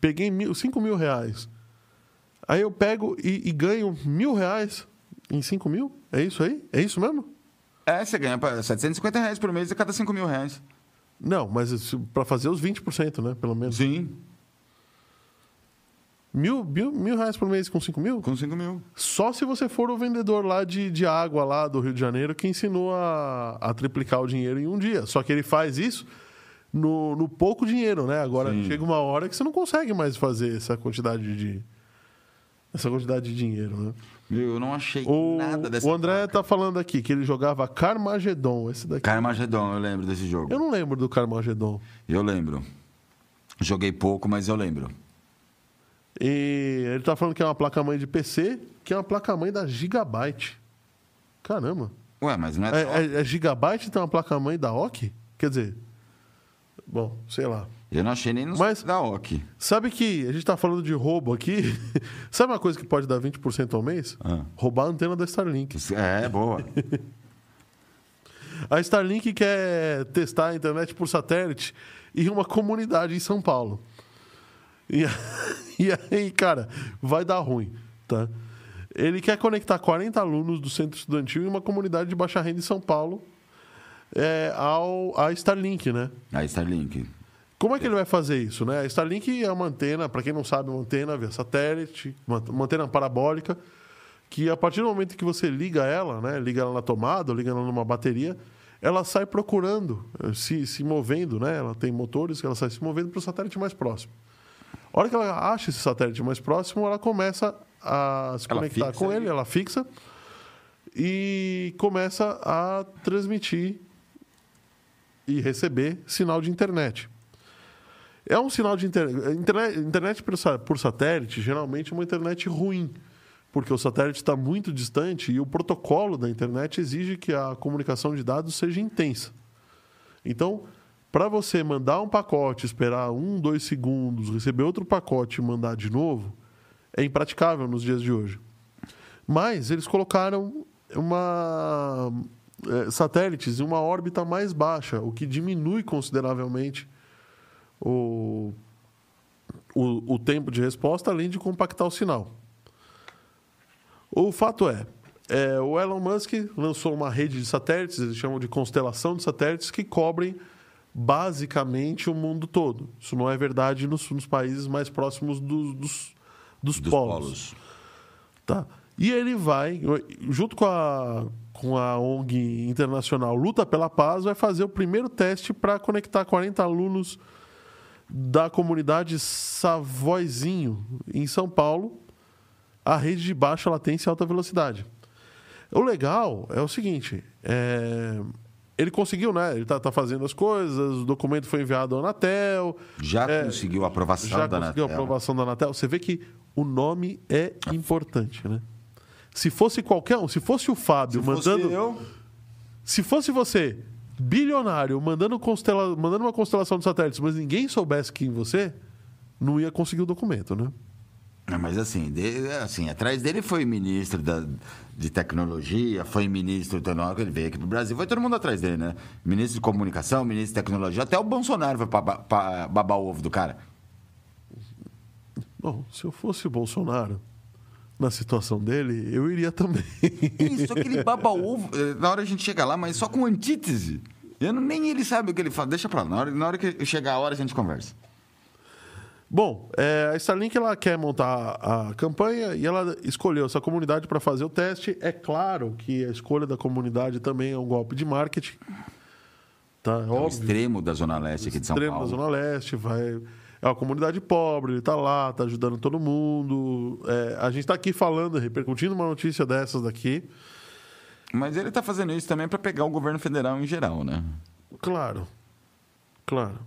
peguei mil, cinco mil reais. Aí eu pego e, e ganho mil reais em cinco mil? É isso aí? É isso mesmo?
É, você ganha pra 750 reais por mês a cada 5 mil reais.
Não, mas para fazer os 20%, né? Pelo menos.
Sim.
Mil, mil, mil reais por mês com 5 mil?
Com 5 mil.
Só se você for o vendedor lá de, de água lá do Rio de Janeiro que ensinou a, a triplicar o dinheiro em um dia. Só que ele faz isso no, no pouco dinheiro, né? Agora
Sim.
chega uma hora que você não consegue mais fazer essa quantidade de. Essa quantidade de dinheiro, né?
Eu não achei
O,
nada dessa
o André
placa.
tá falando aqui que ele jogava Carmageddon. Esse daqui.
Carmageddon, eu lembro desse jogo.
Eu não lembro do Carmageddon.
Eu lembro. Joguei pouco, mas eu lembro.
E ele tá falando que é uma placa-mãe de PC, que é uma placa-mãe da Gigabyte. Caramba.
Ué, mas não é.
É, é, é Gigabyte tem uma placa-mãe da OK? Quer dizer. Bom, sei lá.
Eu não achei nem no
Mas-
da OK.
Sabe que a gente tá falando de roubo aqui. Sabe uma coisa que pode dar 20% ao mês?
Ah.
Roubar a antena da Starlink.
É, boa.
A Starlink quer testar a internet por satélite em uma comunidade em São Paulo. E, e aí, cara, vai dar ruim, tá? Ele quer conectar 40 alunos do centro estudantil em uma comunidade de baixa renda em São Paulo é, ao, à Starlink, né?
Aí Starlink.
Como é que ele vai fazer isso, né? A Starlink é uma antena, para quem não sabe, uma antena via satélite, uma, antena parabólica, que a partir do momento que você liga ela, né? Liga ela na tomada, liga ela numa bateria, ela sai procurando, eh, se, se movendo, né? Ela tem motores que ela sai se movendo para o satélite mais próximo. A hora que ela acha esse satélite mais próximo, ela começa a se
Ela
conectar com
ele.
ele, ela fixa e começa a transmitir e receber sinal de internet. É um sinal de internet. Internet, por, por satélite, geralmente, é uma internet ruim, porque o satélite está muito distante e o protocolo da internet exige que a comunicação de dados seja intensa. Então, para você mandar um pacote, esperar um, dois segundos, receber outro pacote e mandar de novo, é impraticável nos dias de hoje. Mas eles colocaram uma, eh, satélites em uma órbita mais baixa, o que diminui consideravelmente o, o, o tempo de resposta, além de compactar o sinal. O fato é, é, o Elon Musk lançou uma rede de satélites, eles chamam de constelação de satélites, que cobrem basicamente o mundo todo. Isso não é verdade nos, nos países mais próximos dos, dos, dos
Dos
polos.
polos.
Tá. E ele vai, junto com a, com a ONG internacional Luta pela Paz, vai fazer o primeiro teste para conectar 40 alunos da comunidade Savoizinho, em São Paulo, à rede de baixa latência e alta velocidade. O legal é o seguinte: é, ele conseguiu, né? Ele está fazendo as coisas, o documento foi enviado ao Anatel.
Já
É,
conseguiu a aprovação
já
da
conseguiu a aprovação da Anatel. Você vê que o nome é importante, né? Se fosse qualquer um, se fosse o Fábio
Se fosse
mandando.
eu,
Se fosse você, bilionário, mandando, constela... mandando uma constelação de satélites, mas ninguém soubesse quem você, não ia conseguir o documento, né?
Não, mas assim, de- assim, atrás dele foi ministro da, de tecnologia, foi ministro que ele veio aqui pro Brasil, foi todo mundo atrás dele, né? Ministro de comunicação, ministro de tecnologia, até o Bolsonaro foi pra, pra babar o ovo do cara.
Bom, se eu fosse o Bolsonaro, na situação dele, eu iria também.
Isso, só que ele baba ovo, eh, na hora a gente chega lá, mas só com antítese. Eu não, nem ele sabe o que ele fala, deixa pra lá, na hora, na hora que chegar a hora a gente conversa.
Bom, é, a Starlink ela quer montar a campanha e ela escolheu essa comunidade para fazer o teste. É claro que a escolha da comunidade também é um golpe de marketing. Tá, é
o extremo da Zona Leste aqui de São
extremo da
Paulo.
Zona Leste, vai. É uma comunidade pobre, ele está lá, está ajudando todo mundo. É, a gente está aqui falando, repercutindo uma notícia dessas daqui.
Mas ele tá fazendo isso também para pegar o governo federal em geral, né?
Claro, claro.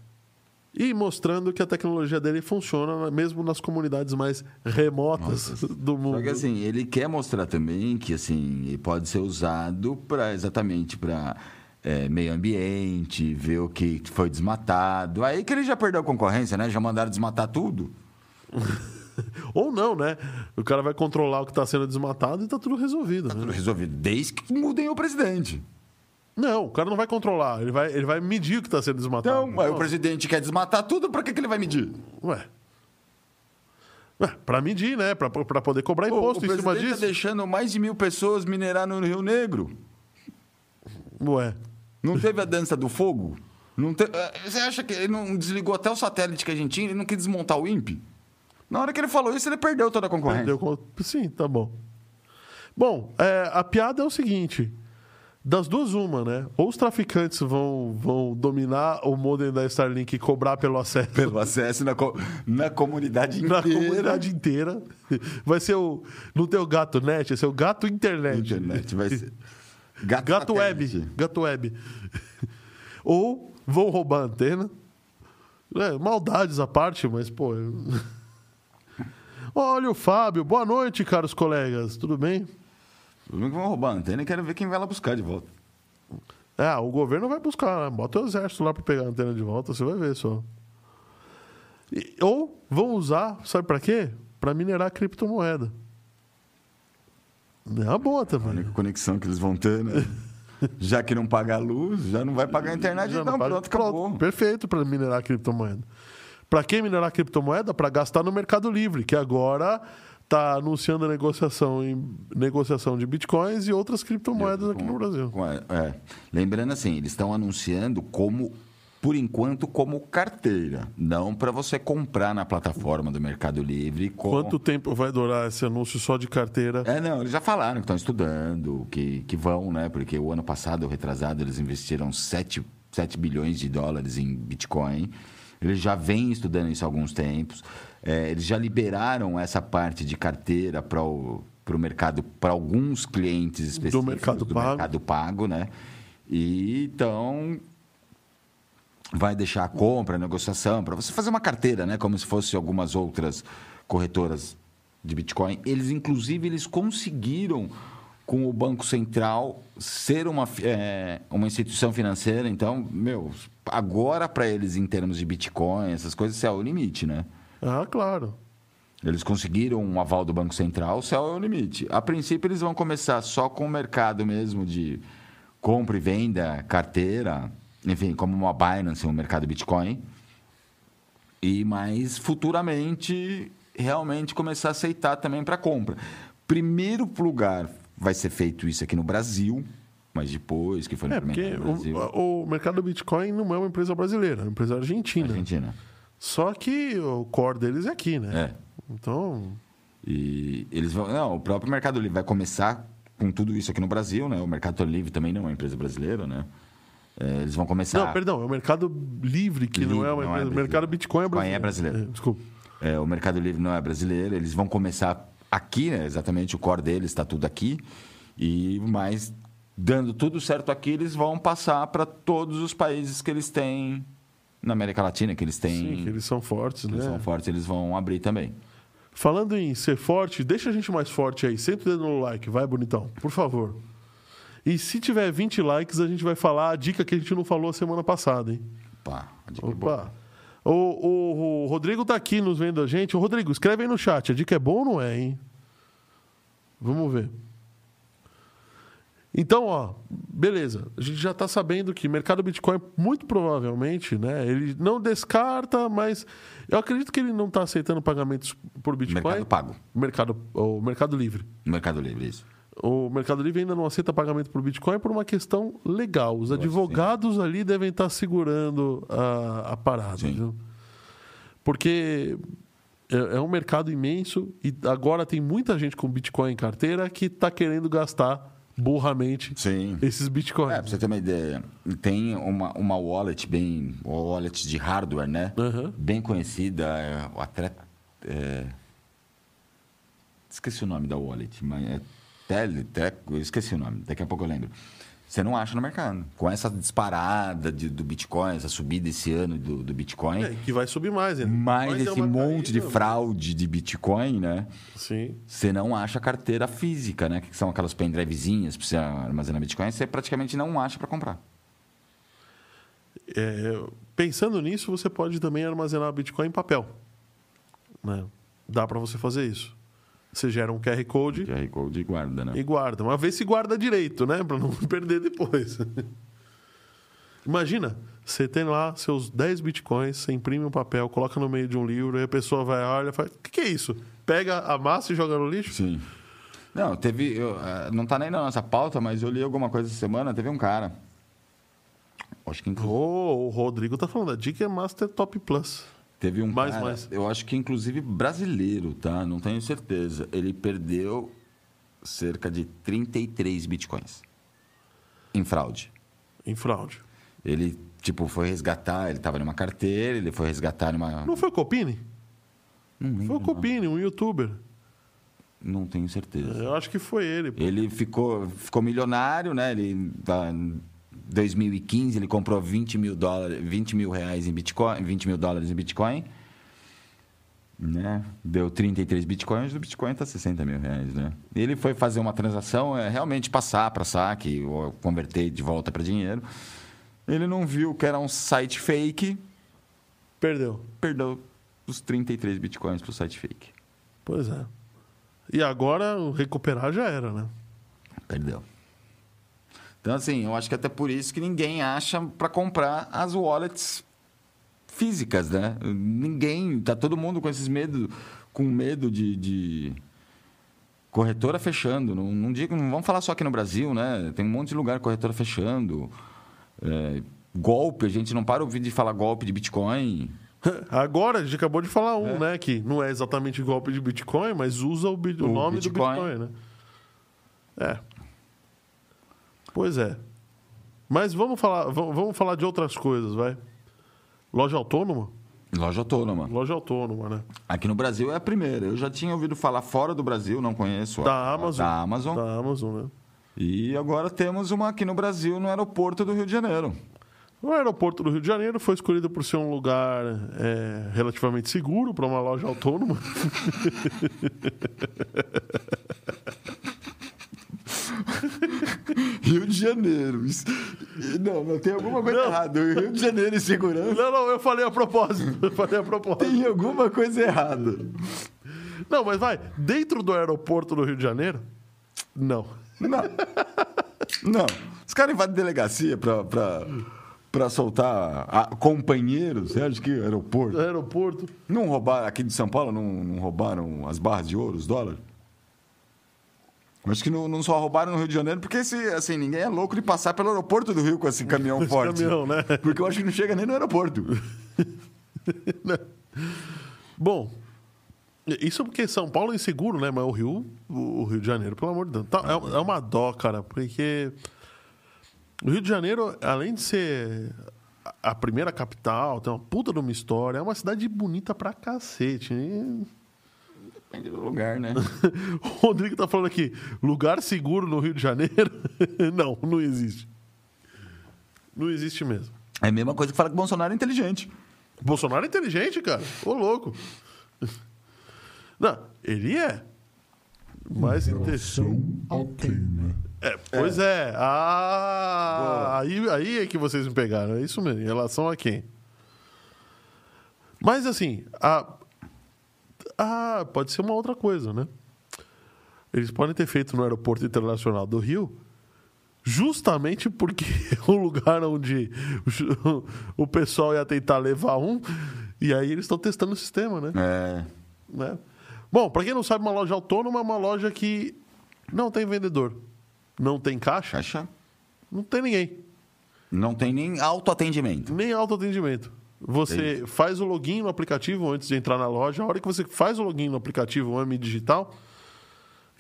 E mostrando que a tecnologia dele funciona mesmo nas comunidades mais remotas do mundo.
Só que assim, ele quer mostrar também que assim, ele pode ser usado para exatamente para meio ambiente, ver o que foi desmatado. Aí que ele já perdeu a concorrência, né? Já mandaram desmatar tudo.
Ou não, né? O cara vai controlar o que está sendo desmatado e está tudo resolvido. né?
Tudo resolvido. Desde que mudem o presidente.
Não, o cara não vai controlar, ele vai, ele vai medir o que está sendo desmatado.
Então, o presidente quer desmatar tudo, para que, que ele vai medir?
Ué. Ué, pra medir, né? Pra poder cobrar
O, o
imposto em cima
presidente tá
disso.
deixando mais de mil pessoas minerar no Rio Negro.
Ué.
Não teve a dança do fogo? Não te- eh, Você acha que ele não desligou até o satélite que a gente tinha? Ele não quis desmontar o INPE? Na hora que ele falou isso, ele perdeu toda a concorrência.
Perdeu Sim, tá bom. Bom, é, a piada é o seguinte. Das duas, uma, né? Ou os traficantes vão, vão dominar o modem da Starlink e cobrar pelo acesso
Pelo acesso na, co- na comunidade
na
inteira.
comunidade inteira. Vai ser o. Não tem o gato net, vai ser o gato internet.
Internet vai ser... Gato,
Gato web. Gato web. Ou vão roubar a antena. É, maldades à parte, mas, pô. eu- Olha o Fábio. Boa noite, caros colegas. Tudo bem?
Os únicos que vão roubar a antena e quero ver quem vai lá buscar de volta.
É, o governo vai buscar, né? Bota o exército lá pra pegar a antena de volta, você vai ver só. E- ou vão usar, sabe pra quê? Pra minerar criptomoeda. É uma boa
A
também.
única conexão que eles vão ter, né? já que não paga a luz, já não vai pagar a internet,
Já
então
não paga-
pronto, acabou.
Perfeito para minerar criptomoeda. Para quem minerar criptomoeda? Para gastar no Mercado Livre, que agora está anunciando a negociação, em, negociação de bitcoins e outras criptomoedas aqui no Brasil.
Com a- é. Lembrando assim, eles estão anunciando como, por enquanto, como carteira, não para você comprar na plataforma do Mercado Livre. Com...
Quanto tempo vai durar esse anúncio só de carteira?
É, não, eles já falaram que estão estudando, que, que vão, né? Porque o ano passado, o retrasado, eles investiram 7, 7 bilhões de dólares em Bitcoin. Eles já vêm estudando isso há alguns tempos. É, eles já liberaram essa parte de carteira para o pro mercado, para alguns clientes específicos
Mercado Pago.
mercado pago, né? E então vai deixar a compra, a negociação, para você fazer uma carteira, né? Como se fosse algumas outras corretoras de Bitcoin. Eles, inclusive, eles conseguiram, com o Banco Central, ser uma, é, uma instituição financeira. Então, meu, agora para eles, em termos de Bitcoin, essas coisas, céu é o limite, né?
Ah, claro.
Eles conseguiram um aval do Banco Central, o céu é o limite. A princípio, eles vão começar só com o mercado mesmo de compra e venda, carteira, enfim, como uma Binance, um mercado Bitcoin. E mais futuramente, realmente começar a aceitar também para compra. Primeiro lugar vai ser feito isso aqui no Brasil, mas depois que for
É, porque
no Brasil,
o, o mercado Bitcoin não é uma empresa brasileira, é uma empresa argentina.
Argentina.
Só que o core deles é aqui, né?
É.
Então,
E eles vão. Não, o próprio Mercado Livre vai começar com tudo isso aqui no Brasil, né? O Mercado Livre também não é uma empresa brasileira, né? É, eles vão começar.
Não, perdão, é o Mercado Livre, que não
Livre,
é uma
não é.
O mercado Bitcoin é
Bitcoin
brasileiro.
é brasileiro.
É, desculpa.
É, o Mercado Livre não é brasileiro, eles vão começar aqui, né? Exatamente o core deles está tudo aqui. E mas dando tudo certo aqui, eles vão passar para todos os países que eles têm na América Latina, que eles têm,
Sim, que eles são fortes, né?
eles são fortes, eles vão abrir também.
Falando em ser forte, deixa a gente mais forte aí. Senta o dedo no like, vai, bonitão, por favor. E se tiver 20 likes, a gente vai falar a dica que a gente não falou a semana passada, hein?
Opa, a dica é boa.
Opa! O, o- o Rodrigo tá aqui nos vendo a gente. Ô, Rodrigo, escreve aí no chat. A dica é boa ou não é, hein? Vamos ver. Então, ó, beleza. A gente já está sabendo que mercado Bitcoin, muito provavelmente, né? Ele não descarta, mas eu acredito que ele não está aceitando pagamentos por Bitcoin.
Mercado Pago.
Mercado, o Mercado Livre.
Mercado Livre, isso.
O Mercado Livre ainda não aceita pagamento por Bitcoin por uma questão legal. Os advogados ali devem estar segurando a, a parada.
Sim.
viu? Porque é, é um mercado imenso e agora tem muita gente com Bitcoin em carteira que está querendo gastar burramente
Sim.
esses Bitcoins.
É, pra você ter uma ideia, tem uma, uma wallet bem. Wallet de hardware, né?
Aham.
Bem conhecida, é, atleta. é, esqueci o nome da wallet, mas é Tele, Teco, eu esqueci o nome, daqui a pouco eu lembro. Você não acha no mercado. Com essa disparada de- do Bitcoin, essa subida esse ano do, do Bitcoin,
É, que vai subir mais ainda.
mais
é
esse
uma
monte de
caída-
fraude de Bitcoin, né?
Sim.
Você não acha carteira física, né? Que são aquelas pendrivezinhas para você armazenar Bitcoin, você praticamente não acha para comprar.
É, pensando nisso, você pode também armazenar Bitcoin em papel. Né? Dá para você fazer isso. Você gera um QR Code
QR Code guarda, né?
e guarda. Mas vê se guarda direito, né? Para não perder depois. Imagina, você tem lá seus 10 bitcoins, você imprime um papel, coloca no meio de um livro, aí a pessoa vai, olha e fala: O que, que é isso? Pega, amassa e joga no lixo?
Sim. Não, teve. eu, ah, não tá nem na nossa pauta, mas eu li alguma coisa essa semana, teve um cara. Acho que inclusive.
Ô, o Rodrigo tá falando, a dica é Master Top Plus.
Teve um
Mais,
cara,
mais.
eu acho que inclusive brasileiro, tá? Não tenho certeza. Ele perdeu cerca de 33 bitcoins em fraude.
Em fraude.
Ele, tipo, foi resgatar, ele tava numa carteira, ele foi resgatar numa...
Não foi o Copini?
Não lembro,
Foi o Copini, um youtuber.
Não tenho certeza.
Eu acho que foi ele. pô.
Ele ficou, ficou milionário, né? Ele, tá, 2015, ele comprou 20 mil, dólares, 20 mil reais em Bitcoin, 20 mil dólares em Bitcoin. Né? Deu 33 bitcoins, o Bitcoin está 60 mil reais, né? Ele foi fazer uma transação, é, realmente passar para saque, ou converter de volta para dinheiro. Ele não viu que era um site fake,
Perdeu.
perdeu os 33 bitcoins para o site fake.
Pois é. E agora o recuperar já era, né?
Perdeu. Então, assim, eu acho que até por isso que ninguém acha para comprar as wallets físicas, né? Ninguém, tá todo mundo com esses medos, com medo de, de corretora fechando. Não, não digo, não vamos falar só aqui no Brasil, né? Tem um monte de lugar corretora fechando. É, golpe, a gente não para ouvir de falar golpe de Bitcoin.
Agora, a gente acabou de falar um,
É.
né? Que não é exatamente golpe de Bitcoin, mas usa o, o
O
nome
Bitcoin.
do Bitcoin, né? É. Pois é. Mas vamos falar, vamos, falar de outras coisas, vai. Loja autônoma?
Loja autônoma.
Loja autônoma, né?
Aqui no Brasil é a primeira. Eu já tinha ouvido falar fora do Brasil, não conheço. a-
Da Amazon.
Da Amazon.
Da Amazon, né?
E agora temos uma aqui no Brasil, no aeroporto do Rio de Janeiro.
O aeroporto do Rio de Janeiro foi escolhido por ser um lugar é, relativamente seguro para uma loja autônoma.
Rio de Janeiro. Não, não tem alguma coisa
Não.
errada. Rio de Janeiro e segurança.
Não, não, eu falei a propósito. Eu falei a propósito.
Tem alguma coisa errada.
Não, mas vai, dentro do aeroporto do Rio de Janeiro? Não.
Não. Não. Os caras invadem delegacia pra, pra, pra soltar a- companheiros. Você acha que aeroporto?
Aeroporto.
Não roubaram, aqui de São Paulo, não, não roubaram as barras de ouro, os dólares? Acho que não, não só roubaram no Rio de Janeiro, porque esse, assim, ninguém é louco de passar pelo aeroporto do Rio com esse caminhão
Esse
forte.
caminhão, né?
Porque eu acho que não chega nem no aeroporto.
Bom, isso porque São Paulo é inseguro, né? Mas o Rio, o Rio de Janeiro, pelo amor de Deus. Tá, é, é uma dó, cara, porque o Rio de Janeiro, além de ser a- primeira capital, tem uma puta de uma história, é uma cidade bonita pra cacete. E-
Depende do lugar, né?
O Rodrigo tá falando aqui, lugar seguro no Rio de Janeiro? não, não existe. Não existe mesmo.
É a mesma coisa que fala que o Bolsonaro é inteligente.
Bolsonaro é inteligente, cara. Ô, louco. Não, ele é. Mas
Em
inte-
relação a quem, né?
é, pois é. Ah, aí, aí é que vocês me pegaram. É isso mesmo. Em relação a quem? Mas assim, a, ah, pode ser uma outra coisa, né? Eles podem ter feito no Aeroporto Internacional do Rio justamente porque é um lugar onde o, o pessoal ia tentar levar um e aí eles estão testando o sistema, né?
É.
né? Bom, para quem não sabe, uma loja autônoma é uma loja que não tem vendedor, não tem caixa,
Caixa.
não tem ninguém,
Não tem nem autoatendimento.
nem autoatendimento. Você faz o login no aplicativo antes de entrar na loja. A hora que você faz o login no aplicativo AMI Digital,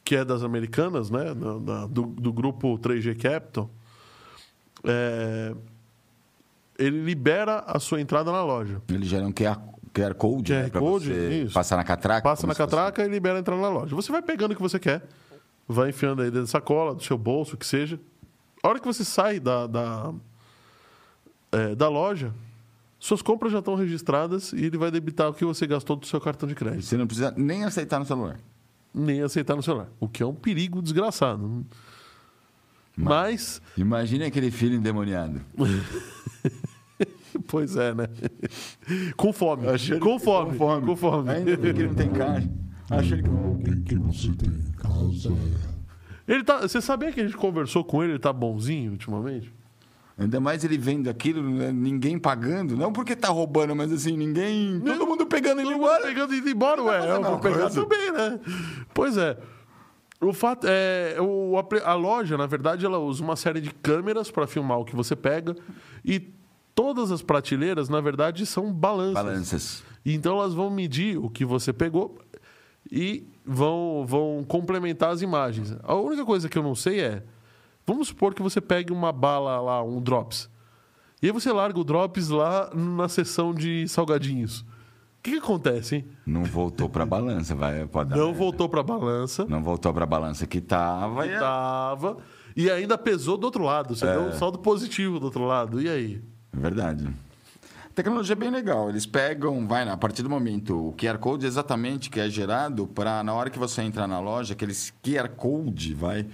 que é das americanas, né? da- do, do grupo 3G Capital, é, ele libera a sua entrada na loja.
Ele gera um QR, QR Code,
QR
né,
Code,
você
isso.
passar na catraca.
Passa na
se fosse-
catraca e libera a entrada na loja. Você vai pegando o que você quer, vai enfiando aí dentro da sacola, do seu bolso, o que seja. A hora que você sai da, da, é, da loja, suas compras já estão registradas e ele vai debitar o que você gastou do seu cartão de crédito.
Você não precisa nem aceitar no celular.
Nem aceitar no celular. O que é um perigo desgraçado. Mas,
Imagine aquele filho endemoniado.
pois é, né? Com fome. Com
que-
fome. Com fome.
Ainda bem que ele não tem caixa. Achando que...
Alguém que você tem em casa é
Ele tá, você sabia que a gente conversou com ele, ele tá bonzinho ultimamente?
Ainda mais ele vendo aquilo, né, ninguém pagando. Não porque tá roubando, mas assim, ninguém... Todo mundo pegando ele embora.
pegando e indo embora, ué. Eu vou pegar também, né? Pois é. O fato é, o, a loja, na verdade, ela usa uma série de câmeras para filmar o que você pega e todas as prateleiras, na verdade, são balanças.
Balanças.
Então elas vão medir o que você pegou e vão, vão complementar as imagens. A única coisa que eu não sei é, vamos supor que você pegue uma bala lá, um drops. E aí você larga o drops lá na seção de salgadinhos. O que, que acontece, hein?
Não voltou pra balança, vai. Pode dar
Não
merda.
voltou pra balança.
Não voltou pra balança que tava. e-
Tava. E ainda pesou do outro lado. Você deu um saldo positivo do outro lado. E aí?
É verdade. A tecnologia é bem legal. Eles pegam, vai, a partir do momento, o QR Code exatamente que é gerado para, na hora que você entrar na loja, aquele QR Code vai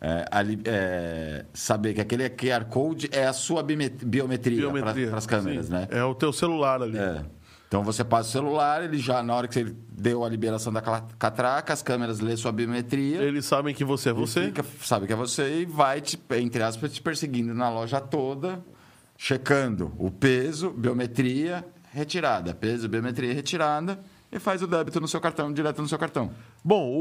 é, ali, é, saber que aquele QR Code é a sua biomet- biometria,
Biometria.
para as câmeras,
Sim.
né?
É o teu celular ali.
É. Então você passa o celular, ele já, na hora que você deu a liberação da catraca, as câmeras lê sua biometria.
Eles sabem que você é você.
fica- sabe que é você e vai, te, entre aspas, te perseguindo na loja toda, checando o peso, biometria, retirada. Peso, biometria, retirada. E faz o débito no seu cartão, direto no seu cartão.
Bom,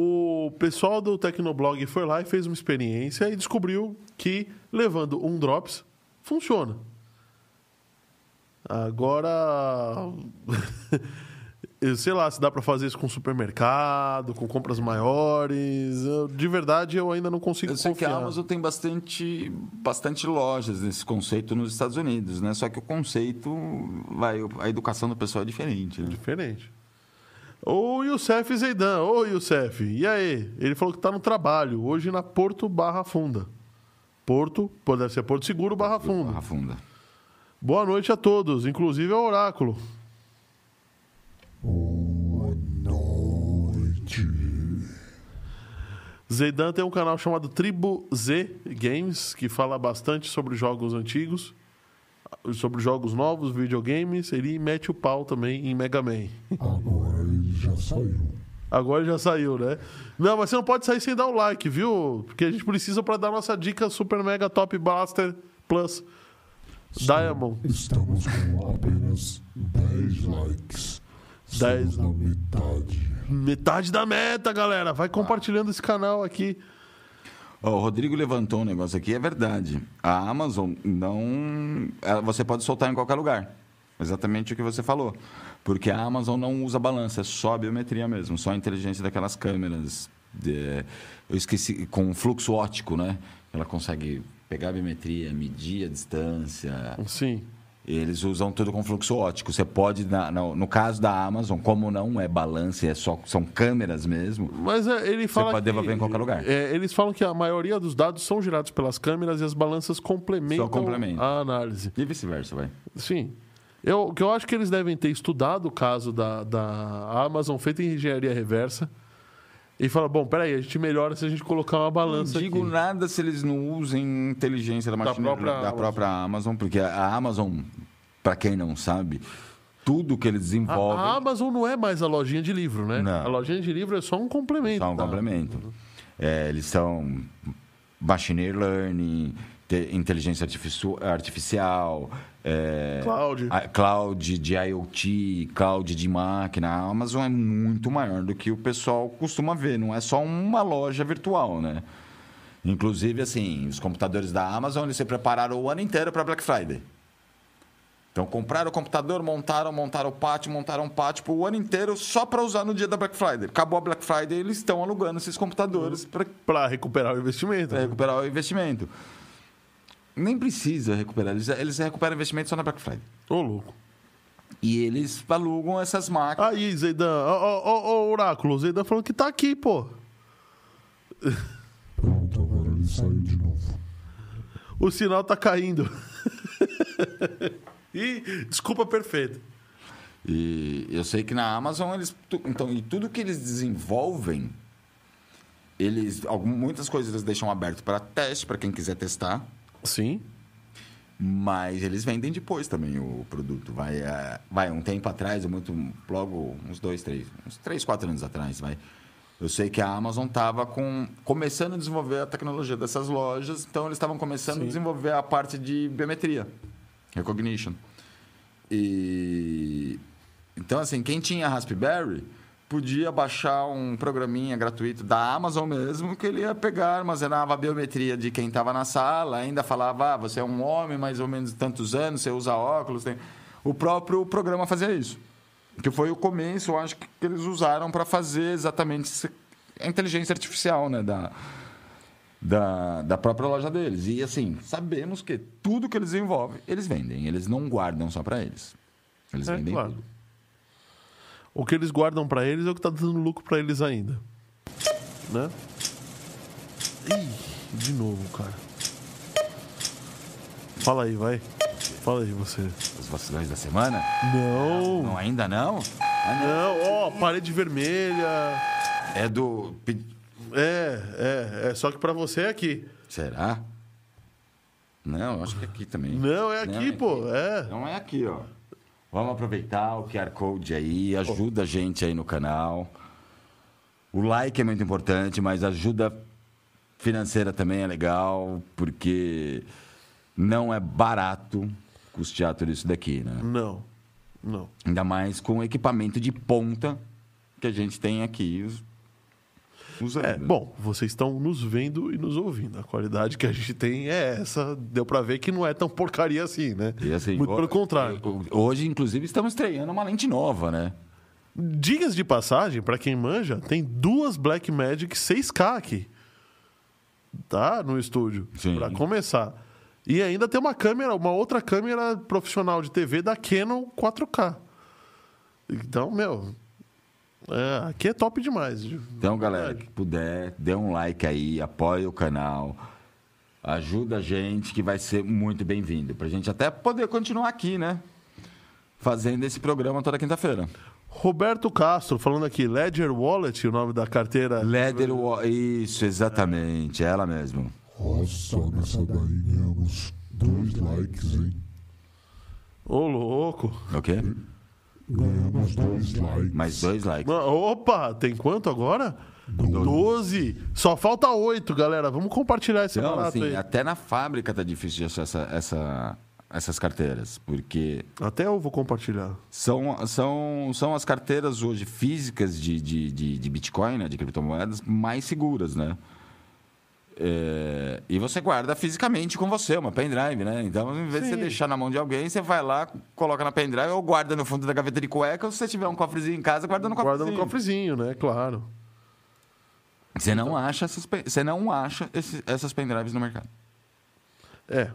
o pessoal do Tecnoblog foi lá e fez uma experiência e descobriu que levando um drops funciona. Agora, eu sei lá se dá para fazer isso com supermercado, com compras maiores. Eu- de verdade, eu ainda não consigo
Eu sei que a
confiar.
Amazon tem bastante, bastante lojas nesse conceito nos Estados Unidos, né? Só que o conceito, vai, a educação do pessoal é diferente, né?
Diferente. O Youssef Zeidan. Ô, Youssef, e aí? Ele falou que tá no trabalho, hoje na Porto Barra Funda. Porto, pô, deve ser Porto Seguro Barra Funda.
Barra Funda.
Boa noite a todos, inclusive ao Oráculo.
Boa noite.
Zeidan tem um canal chamado Tribo Z Games, que fala bastante sobre jogos antigos, sobre jogos novos, videogames. Ele mete o pau também em Mega Man.
Agora já saiu.
Agora já saiu, né? Não, mas você não pode sair sem dar o like, viu? Porque a gente precisa para dar nossa dica Super Mega Top Blaster Plus Diamond.
Estamos com apenas 10 likes.
Dez.
Estamos na metade.
Metade da meta, galera. Vai compartilhando esse canal aqui.
Ó, o Rodrigo levantou um negócio aqui, é verdade. A Amazon não. ela- Você pode soltar em qualquer lugar. Exatamente o que você falou. Porque a Amazon não usa balança, é só a biometria mesmo, só a inteligência daquelas câmeras. de- eu esqueci, com fluxo óptico, né? Ela consegue pegar a biometria, medir a distância.
Sim.
Eles usam tudo com fluxo óptico. Você pode, na- no, no caso da Amazon, como não é balança, é só, são câmeras mesmo,
Mas é, ele fala
pode
que-
devolver em qualquer lugar.
é, eles falam que a maioria dos dados são gerados pelas câmeras e as balanças complementam
Só complementam.
a análise.
e vice-versa, vai.
Sim. Eu, o que eu acho que eles devem ter estudado o caso da, da Amazon feito em engenharia reversa e fala, bom, peraí, a gente melhora se a gente colocar uma balança
Não digo
aqui.
nada se eles não usem inteligência da, máquina,
própria
da
Amazon.
própria Amazon, porque a Amazon, para quem não sabe, tudo que eles
A,
desenvolvem
a Amazon não é mais a lojinha de livro, né?
Não.
A lojinha de livro é só um complemento.
são um
tá?
complemento. É, eles são machine learning, te- inteligência artifici- artificial, é,
Cloud.
a- cloud de IoT, cloud de máquina. A Amazon é muito maior do que o pessoal costuma ver. Não é só uma loja virtual, né? Inclusive, assim, os computadores da Amazon eles se prepararam o ano inteiro para Black Friday. Então, compraram o computador, montaram, montaram o pátio, montaram um pátio o ano inteiro só para usar no dia da Black Friday. Acabou a Black Friday, eles estão alugando esses computadores para
Pra recuperar o investimento.
para recuperar o investimento. Nem precisa recuperar, eles, eles recuperam investimento só na Black Friday.
Ô, louco.
E eles alugam essas máquinas.
Aí, Zeidan. Ó, ó, ó, ó, Oráculo. O Zeidan falando que tá aqui, pô.
Pronto, agora ele saiu de novo.
O sinal tá caindo. Ih, desculpa perfeito.
E eu sei que na Amazon eles. Então, e tudo que eles desenvolvem, eles. algum- Muitas coisas eles deixam aberto para teste, para quem quiser testar.
Sim.
Mas eles vendem depois também o produto. Vai, é, vai um tempo atrás, muito, logo uns dois, três, uns três, quatro anos atrás, vai. Eu sei que a Amazon estava com, começando a desenvolver a tecnologia dessas lojas, então eles estavam começando
Sim.
a desenvolver a parte de biometria, recognition. E então assim, quem tinha Raspberry podia baixar um programinha gratuito da Amazon mesmo, que ele ia pegar, armazenava a biometria de quem estava na sala, ainda falava, ah, você é um homem mais ou menos de tantos anos, você usa óculos, tem... o próprio programa fazia isso. Que foi o começo, eu acho que eles usaram para fazer exatamente a inteligência artificial, né? Da, da, da própria loja deles. E assim, sabemos que tudo que eles desenvolvem, eles vendem. Eles não guardam só para eles. Eles
É,
vendem
claro.
tudo.
O que eles guardam pra eles é o que tá dando lucro pra eles ainda. Né? Ih, de novo, cara. Fala aí, vai. Fala aí, você.
Os vacilões da semana?
Não.
Não, ainda não? Ah, não.
Não, ó, parede vermelha.
É do.
É, é, é. Só que pra você é aqui.
Será? Não, acho que é aqui também.
Não, é aqui,
Não, é
pô. É.
Então é aqui, ó. Vamos aproveitar o QR Code aí, ajuda a gente aí no canal. O like é muito importante, mas ajuda financeira também é legal, porque não é barato custear tudo isso daqui, né?
Não. Não.
Ainda mais com o equipamento de ponta que a gente tem aqui usando.
É, bom, vocês estão nos vendo e nos ouvindo. A qualidade que a gente tem é essa. Deu pra ver que não é tão porcaria assim, né?
Assim,
Muito pelo contrário.
Hoje, inclusive, estamos estreando uma lente nova, né?
Digas de passagem, pra quem manja, tem duas Blackmagic 6K aqui. Tá? No estúdio.
Sim.
Pra começar. E ainda tem uma câmera, uma outra câmera profissional de TV da Canon 4K. Então, meu. É, aqui é top demais.
Então, galera, que puder, dê um like aí, apoia o canal, ajuda a gente, que vai ser muito bem-vindo. Pra gente até poder continuar aqui, né? Fazendo esse programa toda quinta-feira.
Roberto Castro falando aqui, Ledger Wallet, o nome da carteira.
Leather Wa- Isso, exatamente, ela mesmo.
Nossa, nessa daí ganhamos dois likes, hein?
Ô, louco.
O quê?
Ganhamos dois likes.
Mais dois likes.
Opa, tem quanto agora? Doze. Só falta oito, galera. Vamos compartilhar esse
Então,
barato
assim,
aí.
até na fábrica tá difícil de achar essa, essa- essas carteiras, porque
Até eu vou compartilhar.
São, são, são as carteiras hoje físicas de, de, de, de Bitcoin, né, de criptomoedas, mais seguras, né? É, e você guarda fisicamente com você, uma pendrive, né? Então, em vez de você deixar na mão de alguém, você vai lá, coloca na pendrive ou guarda no fundo da gaveta de cueca, ou se você tiver um cofrezinho em casa, guarda no
Guarda
cofrezinho.
no cofrezinho, né? Claro.
Você não acha, essas, você não acha esse- essas pendrives no mercado.
É.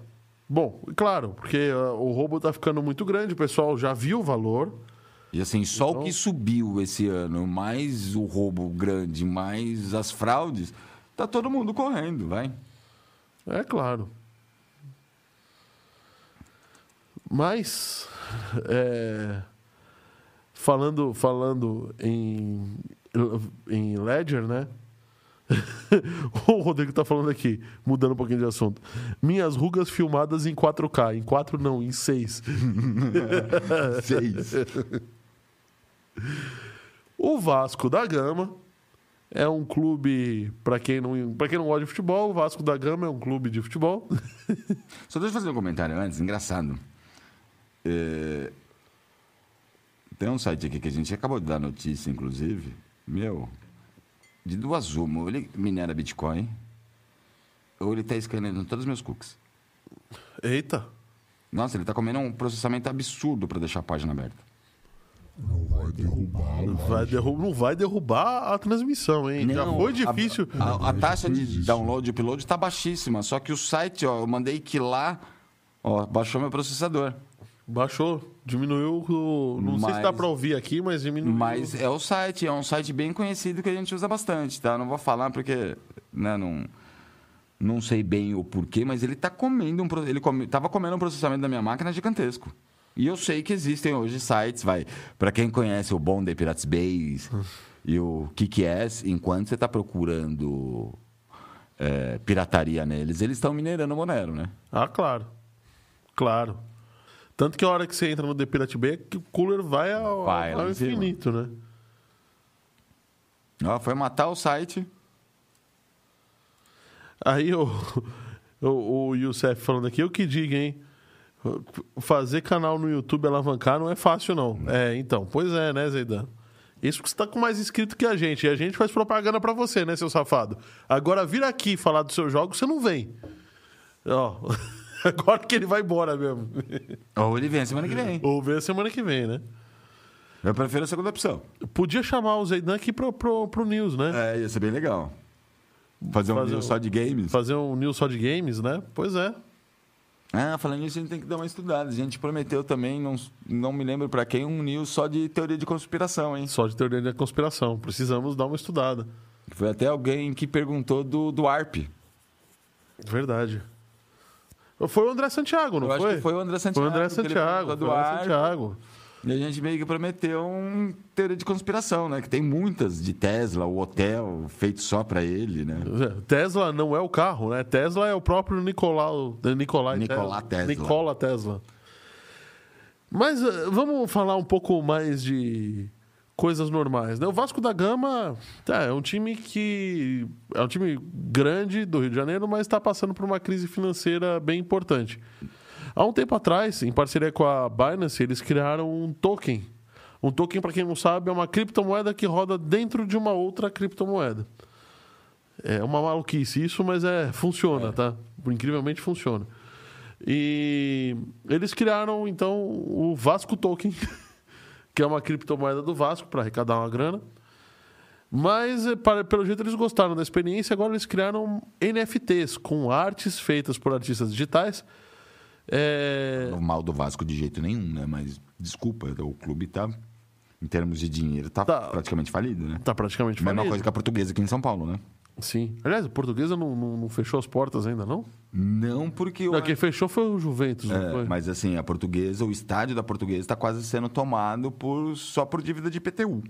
Bom, claro, porque ah, o roubo tá ficando muito grande, o pessoal já viu o valor.
E assim, só
Então-
o que subiu esse ano, mais o roubo grande, mais as fraudes, tá todo mundo correndo, vai.
É claro. Mas, é, falando, falando em, em Ledger, né? o Rodrigo tá falando aqui, mudando um pouquinho de assunto. Minhas rugas filmadas em 4K. Em 4 não, em 6.
Seis.
O Vasco da Gama é um clube, para quem não, quem não gosta de futebol, o Vasco da Gama é um clube de futebol.
Só deixa eu fazer um comentário antes, engraçado. É, Tem um site aqui que a gente acabou de dar notícia, inclusive. Meu, de duas uma. Ou ele minera Bitcoin, ou ele tá escaneando todos os meus cookies.
Eita.
Nossa, ele tá comendo um processamento absurdo para deixar a página aberta.
Não vai derrubar lá.
Vai derru- não vai derrubar a transmissão, hein? Já
Não,
foi
a-
difícil.
A, a taxa de download e upload está baixíssima, só que o site, ó, eu mandei que lá, ó, baixou meu processador.
Baixou, diminuiu. o- Não sei se
Mas-
dá pra ouvir aqui, mas diminuiu.
Mas é o site, é um site bem conhecido que a gente usa bastante, tá? Não vou falar porque, né, não, não sei bem o porquê, mas ele tá comendo um, ele come, tava comendo um processamento da minha máquina gigantesco. E eu sei que existem hoje sites, vai, para quem conhece o Bond Pirates Base e o KickS, enquanto você tá procurando é, pirataria neles, eles estão minerando o Monero, né?
Ah, claro. Claro. Tanto que a hora que você entra no The Pirate Bay, é que o cooler vai ao,
Vai
ao
cima.
infinito, né?
Ó, foi matar o site.
Aí o, o, o Youssef falando aqui, eu que diga, hein? Fazer canal no YouTube alavancar não é fácil, não. É, então. Pois é, né, Zeidan? Isso que você tá com mais inscrito que a gente. E a gente faz propaganda pra você, né, seu safado? Agora, vir aqui falar dos seus jogos, você não vem. Ó, agora que ele vai embora mesmo.
Ou ele vem semana que vem.
Ou ver semana que vem, né?
Eu prefiro a segunda opção.
Podia chamar o Zeidan aqui pro, pro, pro News, né?
É, ia ser bem legal. Fazer um
Fazer
news
um-
só de games.
Fazer um News só de games, né? Pois é.
Ah, falando nisso, a gente tem que dar uma estudada. A gente prometeu também, não, não me lembro pra quem, um news só de teoria de conspiração, hein?
Só de teoria da conspiração. Precisamos dar uma estudada.
Foi até alguém que perguntou do, do ARP.
Verdade. Foi o André Santiago, não
Eu acho
foi?
que foi o André Santiago.
Foi o André Santiago. Foi o André. Santiago.
E a gente meio que prometeu um teoria de conspiração, né? Que tem muitas de Tesla, o hotel feito só pra ele, né?
É, Tesla não é o carro, né? Tesla é o próprio Nicolau, Nicolai
Nikola Tesla.
Nikola Tesla. Mas eh, vamos falar um pouco mais de coisas normais, né? O Vasco da Gama tá, é um time que é um time grande do Rio de Janeiro, mas está passando por uma crise financeira bem importante. Há um tempo atrás, em parceria com a Binance, eles criaram um token. Um token, para quem não sabe, é uma criptomoeda que roda dentro de uma outra criptomoeda. É uma maluquice isso, mas é funciona, tá? Incrivelmente funciona. E eles criaram então o Vasco Token, que é uma criptomoeda do Vasco para arrecadar uma grana. Mas eh, para- pelo jeito eles gostaram da experiência, agora eles criaram NFTs com artes feitas por artistas digitais. É,
O mal do Vasco de jeito nenhum, né? Mas desculpa, o clube tá, em termos de dinheiro, tá,
Tá.
praticamente falido, né?
tá praticamente
Mesma
falido.
coisa que a portuguesa aqui em São Paulo, né?
Sim. Aliás, a portuguesa não, não- não fechou as portas ainda, não?
Não porque o.
Não, quem fechou foi o Juventus,
É, mas assim, a portuguesa, o estádio da portuguesa está quase sendo tomado por, só por dívida de IPTU.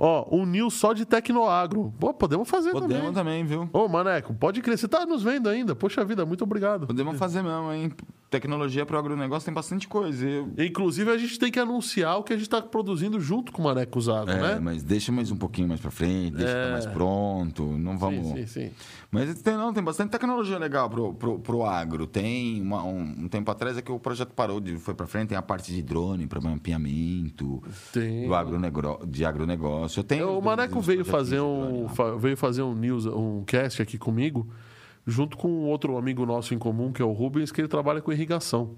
Ó, um news só de Tecnoagro. Pô, podemos fazer
Podemos
também.
também, viu?
Ô, Maneco, pode. Você tá nos vendo ainda? Poxa vida, muito obrigado.
Podemos fazer mesmo, hein? Tecnologia para o agronegócio tem bastante coisa. Eu...
Inclusive, a gente tem que anunciar o que a gente está produzindo junto com o Maneco Zago,
É,
né?
mas deixa mais um pouquinho mais para frente, deixa
É.
ficar mais pronto. Não vamos.
Sim, sim, sim.
Mas tem, não, tem bastante tecnologia legal pro, pro, pro agro. Tem uma- um, um tempo atrás é que o projeto parou, de, foi para frente, tem a parte de drone para mapeamento,
Tem.
do agronegro, de agronegócio. Eu tenho
O Maneco veio fazer um, veio fazer um news, um cast aqui comigo, junto com outro amigo nosso em comum, que é o Rubens, que ele trabalha com irrigação.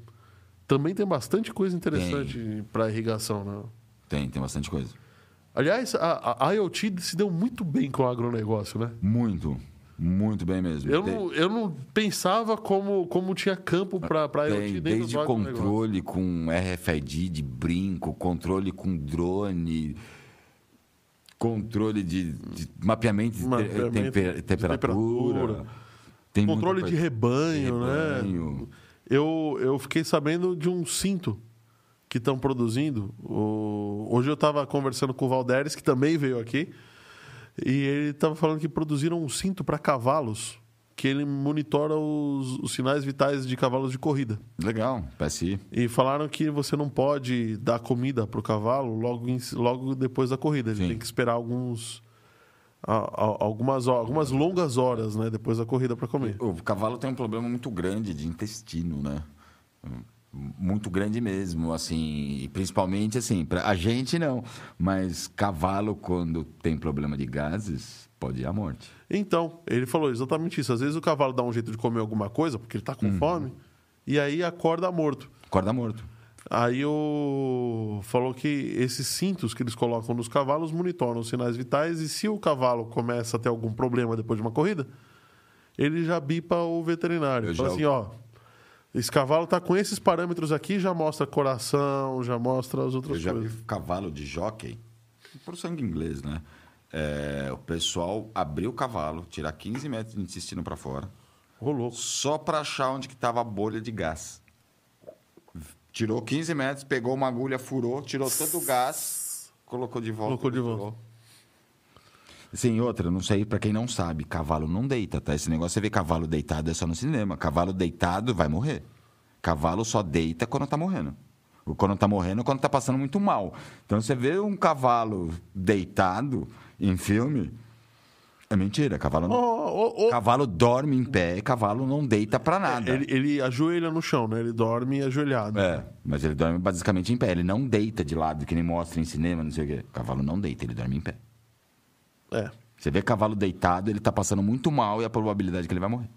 Também tem bastante coisa interessante para irrigação, né?
Tem, tem bastante coisa.
Aliás, a, a IoT se deu muito bem com o agronegócio, né?
Muito, muito bem mesmo.
Eu
Tem-
não, eu não pensava como, como tinha campo para IoT
Tem
dentro
desde
do
controle com RFID de brinco, controle com drone, controle de, de mapeamento de,
Mapeamento
temper-
de
temperatura.
temperatura.
Tem
Controle de
coisa.
rebanho, né?
Rebanho.
Eu, eu fiquei sabendo de um cinto que estão produzindo. O- Hoje eu estava conversando com o Valderes, que também veio aqui, e ele estava falando que produziram um cinto para cavalos, que ele monitora os, os sinais vitais de cavalos de corrida.
Legal, PSI.
E falaram que você não pode dar comida para o cavalo logo, em- logo depois da corrida. Ele
Sim.
tem que esperar alguns, algumas, algumas longas horas né, depois da corrida para comer.
O cavalo tem um problema muito grande de intestino, né? Muito grande mesmo, assim, e principalmente assim, pra, a gente não, mas cavalo quando tem problema de gases, pode ir à morte.
Então, ele falou exatamente isso. Às vezes o cavalo dá um jeito de comer alguma coisa, porque ele está com fome, e aí acorda morto.
Acorda morto.
Aí o falou que esses cintos que eles colocam nos cavalos monitoram os sinais vitais e se o cavalo começa a ter algum problema depois de uma corrida, ele já bipa o veterinário.
Eu
Fala
já-
assim, ó, esse cavalo tá com esses parâmetros aqui, já mostra coração, já mostra as outras
Eu já vi
coisas.
cavalo de jockey, por sangue inglês, né? É, o pessoal abriu o cavalo, tirar 15 metros de intestino para fora,
louco.
só para achar onde que tava a bolha de gás. Tirou 15 metros, pegou uma agulha, furou, tirou todo o gás, colocou de volta.
Colocou de volta.
Sim, outra, não sei, para quem não sabe, cavalo não deita, tá? Esse negócio, você vê cavalo deitado é só no cinema. Cavalo deitado vai morrer. Cavalo só deita quando tá morrendo. Ou Quando tá morrendo, quando tá passando muito mal. Então, você vê um cavalo deitado em filme, é mentira. Cavalo, não...
ô, ô,
cavalo dorme em pé, cavalo não deita para nada.
Ele, ele ajoelha no chão, né? Ele dorme ajoelhado.
É, mas ele dorme basicamente em pé. Ele não deita de lado, que nem mostra em cinema, não sei o quê. Cavalo não deita, ele dorme em pé.
É.
Você vê cavalo deitado, ele tá passando muito mal e a probabilidade é que ele vai morrer.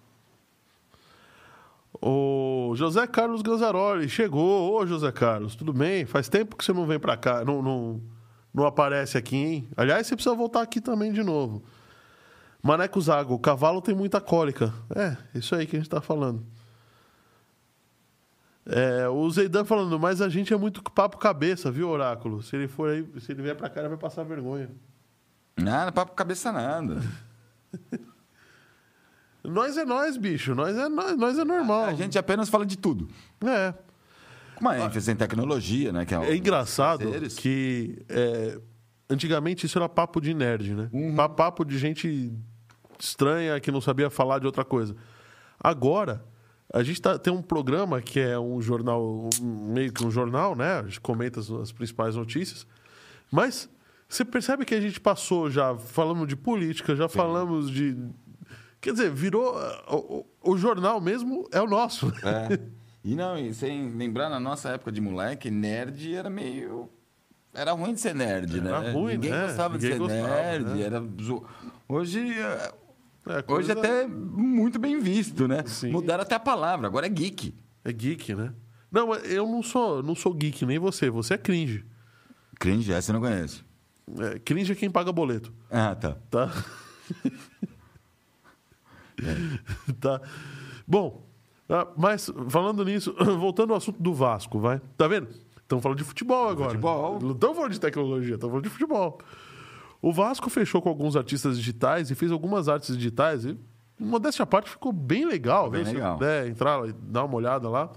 O O José Carlos Ganzaroli chegou. Ô, José Carlos, tudo bem? Faz tempo que você não vem pra cá, não, não, não aparece aqui, hein? Aliás, você precisa voltar aqui também de novo. Maneco Zago, o cavalo tem muita cólica. É, isso aí que a gente tá falando. É, o Zeidan falando, mas a gente é muito papo cabeça, viu, Oráculo? Se ele for aí, se ele vier pra cá, ele vai passar vergonha.
Nada, papo cabeça nada.
Nós é nós, bicho. Nós é nós, nós é normal.
A gente apenas fala de tudo.
É.
Uma ênfase em tecnologia, né? Que é,
É engraçado
prazeres.
que é, antigamente isso era papo de nerd, né? Pa- Papo de gente estranha que não sabia falar de outra coisa. Agora, a gente tá- tem um programa que é um jornal, um- meio que um jornal, né? A gente comenta as, as principais notícias. Mas você percebe que a gente passou já, falamos de política, já falamos de. Quer dizer, virou. O, o- jornal mesmo é o nosso.
É. E não, e sem lembrar, na nossa época de moleque, nerd era meio. Era ruim de ser nerd,
Era
né?
ruim,
Ninguém
né?
gostava de
Ninguém
ser
gostava,
nerd.
né?
Era Hoje. É,
É,
Hoje
coisa-
até é muito bem visto, né?
Sim.
Mudaram até a palavra, agora é geek.
É geek, né? Não, eu não sou, não sou geek, nem você. Você é cringe.
Cringe, essa eu não conheço.
É, cringe é quem paga boleto,
Ah, tá.
tá? tá. Bom, ah, mas falando nisso, voltando ao assunto do Vasco, vai. Tá vendo? Estamos falando de futebol agora.
futebol.
Não estamos falando de tecnologia, estamos falando de futebol. O Vasco fechou com alguns artistas digitais e fez algumas artes digitais. E, modéstia à parte, ficou bem legal.
Bem?
Se
legal.
puder entrar e dar uma olhada lá.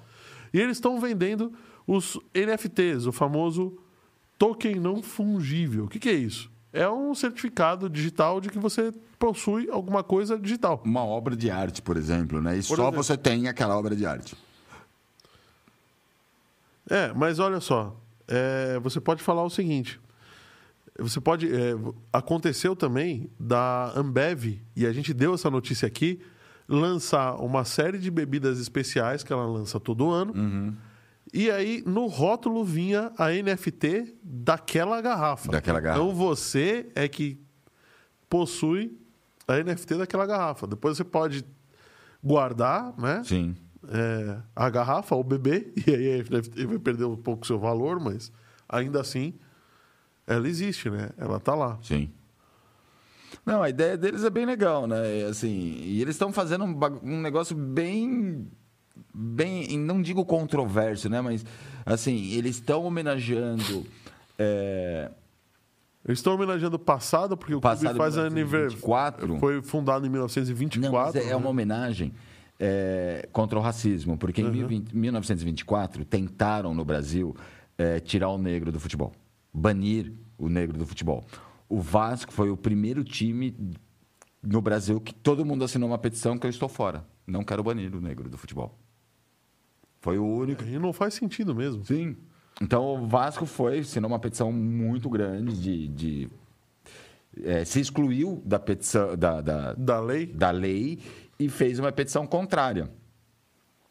E eles estão vendendo os NFTs, o famoso token não fungível. O que, que é isso? É um certificado digital de que você possui alguma coisa digital.
Uma obra de arte, por exemplo, né? E só
exemplo.
você tem aquela obra de arte.
É, mas olha só, é, você pode falar o seguinte. Você pode. é, aconteceu também da Ambev, e a gente deu essa notícia aqui, lançar uma série de bebidas especiais que ela lança todo ano.
Uhum.
E aí, no rótulo vinha a NFT daquela garrafa.
Daquela garrafa.
Então você é que possui a NFT daquela garrafa. Depois você pode guardar, né?
Sim.
é, a garrafa ou beber, e aí a NFT vai perder um pouco seu valor, mas ainda assim ela existe, né? Ela tá lá.
Sim. Não, a ideia deles é bem legal, né? E, Assim, e eles estão fazendo um, um negócio bem, bem, não digo controverso, né? Mas assim, eles estão homenageando é,
Eles estão homenageando o passado, porque o
Passado
clube faz aniversário.
1924.
Foi fundado em
Não,
1924.
mas é, é uma
né?
homenagem é, contra o racismo, porque em 1020 1924 tentaram no Brasil é, tirar o negro do futebol, banir o negro do futebol. O Vasco foi o primeiro time no Brasil que todo mundo assinou uma petição que eu estou fora, não quero banir o negro do futebol. Foi o único.
E não faz sentido mesmo.
Sim. Então o Vasco foi, assinou uma petição muito grande de, de é, se excluiu da petição da- da,
Da lei.
da lei e fez uma petição contrária.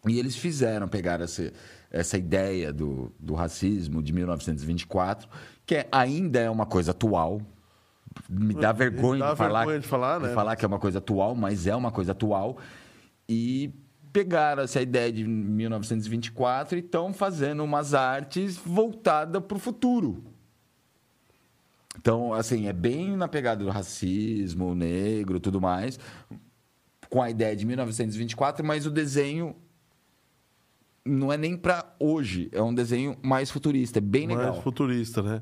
E eles fizeram pegar essa, essa ideia do, do racismo de 1924, que é- ainda é uma coisa atual. Me dá vergonha,
Dá
de, falar,
vergonha de falar, né?
falar que é uma coisa atual, mas é uma coisa atual. E pegaram essa ideia de 1924 e estão fazendo umas artes voltadas para o futuro. Então, assim, é bem na pegada do racismo, negro, tudo mais, com a ideia de 1924, mas o desenho não é nem para hoje, é um desenho mais futurista, é bem
mais
legal.
futurista, né?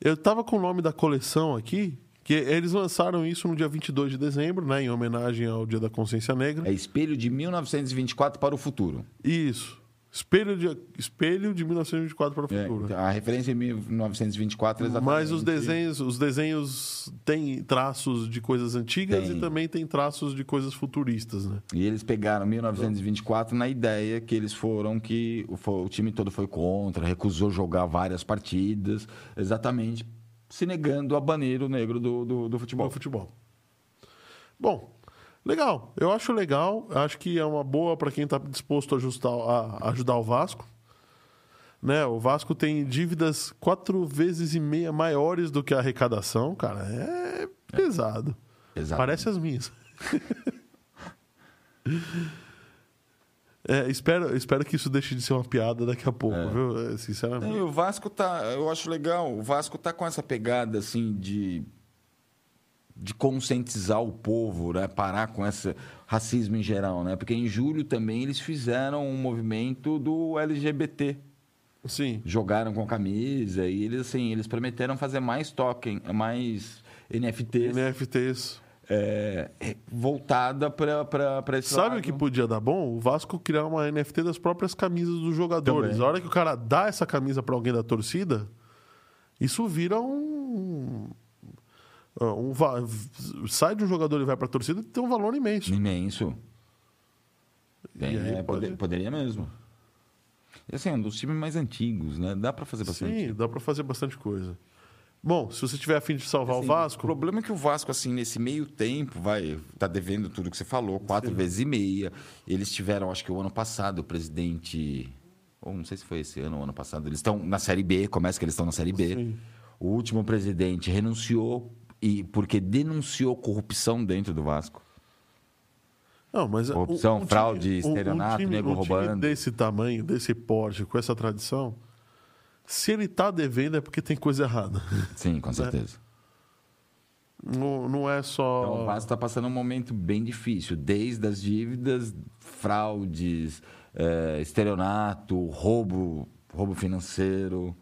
Eu tava com o nome da coleção aqui, que eles lançaram isso no dia 22 de dezembro, né? Em homenagem ao Dia da Consciência Negra.
É espelho de 1924 para o futuro.
Isso. Espelho de, espelho de 1924 para o
É,
futuro.
a referência em 1924 é exatamente.
Mas os desenhos, os desenhos têm traços de coisas antigas
Tem.
e também tem traços de coisas futuristas, né?
E eles pegaram 1924 na ideia que eles foram que o, o time todo foi contra, recusou jogar várias partidas, exatamente se negando a banir o negro do, do, do futebol.
No futebol. Bom, legal. Eu acho legal. Acho que é uma boa para quem está disposto a, ajustar, a ajudar o Vasco. Né? O Vasco tem dívidas quatro vezes e meia maiores do que a arrecadação, cara. É pesado.
Exato.
Parece as minhas. É, espero, espero que isso deixe de ser uma piada daqui a pouco, viu? É,
Não,
Sinceramente.
e o Vasco tá. Eu acho legal. O Vasco tá com essa pegada assim de. De conscientizar o povo, né? Parar com esse racismo em geral, né? Porque em julho também eles fizeram um movimento do LGBT.
Sim.
Jogaram com camisa e eles, assim, eles prometeram fazer mais token, mais NFTs
NFTs.
é, é, voltada para esse
Sabe
lado.
o que podia dar bom? O Vasco criar uma NFT das próprias camisas dos jogadores.
Também.
A hora que o cara dá essa camisa pra alguém da torcida, isso vira um. Um va- sai de um jogador e vai pra torcida tem um valor imenso.
Imenso. É, pode-
pode-
Poderia mesmo. E assim, é um dos times mais antigos, né? Dá para fazer bastante.
Sim, dá pra fazer bastante coisa. Bom, se você tiver afim de salvar
Assim,
o Vasco,
O problema é que o Vasco, assim, nesse meio tempo, vai, tá devendo tudo que você falou, quatro vezes e meia. Eles tiveram, acho que o ano passado, o presidente. Ou não sei se foi esse ano ou ano passado. Eles estão na Série B, começa que eles estão na Série B.
Sim.
O último presidente renunciou e porque denunciou corrupção dentro do Vasco.
Não, mas
Corrupção, fraude,
time-
estelionato,
time,
nego
um time
roubando.
desse tamanho, desse porte, com essa tradição, se ele tá devendo é porque tem coisa errada.
Sim, com certeza.
Não, não é só.
Então, o Vasco está passando um momento bem difícil, desde as dívidas, fraudes, eh, estelionato, roubo, roubo financeiro.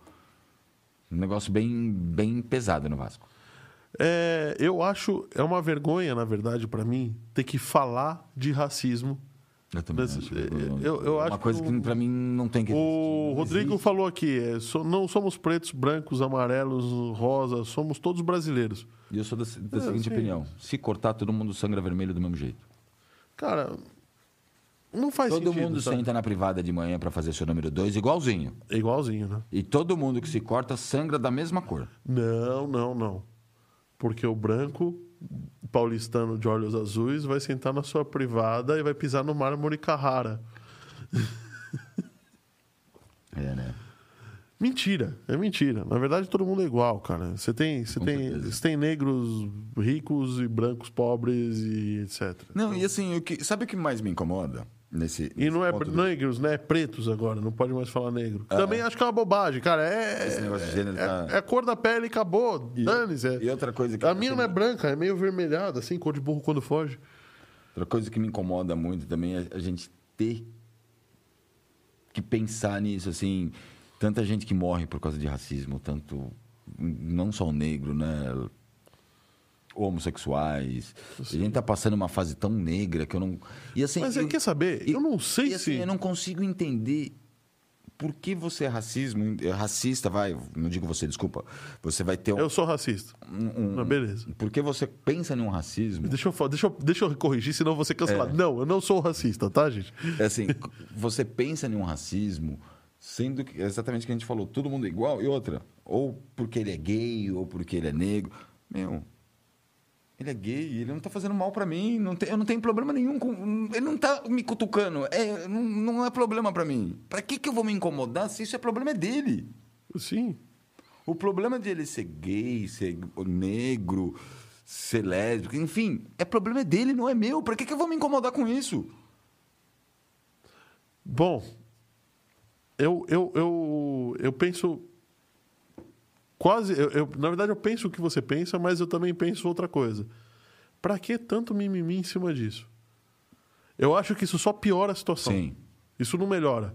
Um negócio bem, bem pesado no Vasco.
É, eu acho, é uma vergonha, na verdade, pra mim, ter que falar de racismo.
Eu também
Mas,
acho.
eu- eu
uma
acho
coisa
que
que, para mim não tem que existir.
O Rodrigo
existe.
falou aqui: é, so- não somos pretos, brancos, amarelos, rosas, somos todos brasileiros.
E eu sou da, da
É,
seguinte opinião: se cortar, todo mundo sangra vermelho do mesmo jeito.
Cara, não faz
todo
sentido.
mundo
sabe?
senta na privada de manhã para fazer seu número 2 igualzinho.
É igualzinho, né?
E todo mundo que se corta sangra da mesma cor.
Não, não, não. Porque o branco paulistano de olhos azuis vai sentar na sua privada e vai pisar no mármore Carrara.
É, né?
Mentira, é mentira. Na verdade, todo mundo é igual, cara. Você tem, você
Com
tem,
certeza.
você tem negros ricos e brancos pobres e etc.
Não, e assim, o que, sabe o que mais me incomoda nesse.
E não é
do-
negros, né? É pretos agora, não pode mais falar negro. Também acho que é uma bobagem, cara. É,
Esse negócio de gênero
é,
tá-
é a cor da pele e acabou. Dane-se. é.
E outra coisa que.
A minha não é branca, é meio vermelhada, assim, cor de burro quando foge.
Outra coisa que me incomoda muito também é a gente ter que pensar nisso, assim. Tanta gente que morre por causa de racismo, tanto. Não só o negro, né? Homossexuais. A gente tá passando uma fase tão negra que eu não. E assim.
Mas
eu,
é, quer saber? eu não sei
e, assim,
se.
Eu não consigo entender por que você é racismo, é racista, vai. Não digo você, desculpa. Você vai ter um.
Eu sou racista.
um- um-
Mas beleza.
Por que você pensa num racismo?
Deixa eu, deixa, eu, deixa eu corrigir, senão eu vou ser cancelado. Não, eu não sou racista, tá, gente?
É assim, você pensa em um racismo, sendo que exatamente o que a gente falou, todo mundo é igual, e outra, ou porque ele é gay, ou porque ele é negro. Meu, ele é gay, ele não tá fazendo mal pra mim, não tem, eu não tenho problema nenhum com. Ele não tá me cutucando, é, não, não é problema pra mim. Pra que, que eu vou me incomodar se isso é problema dele?
Sim.
O problema de ele ser gay, ser negro, ser lésbico, enfim, é problema dele, não é meu. Pra que, que eu vou me incomodar com isso?
Bom, eu, eu, eu, eu penso. Quase. Eu, eu- na verdade, eu penso o que você pensa, mas eu também penso outra coisa. Pra que tanto mimimi em cima disso? Eu acho que isso só piora a situação.
Sim.
Isso não melhora.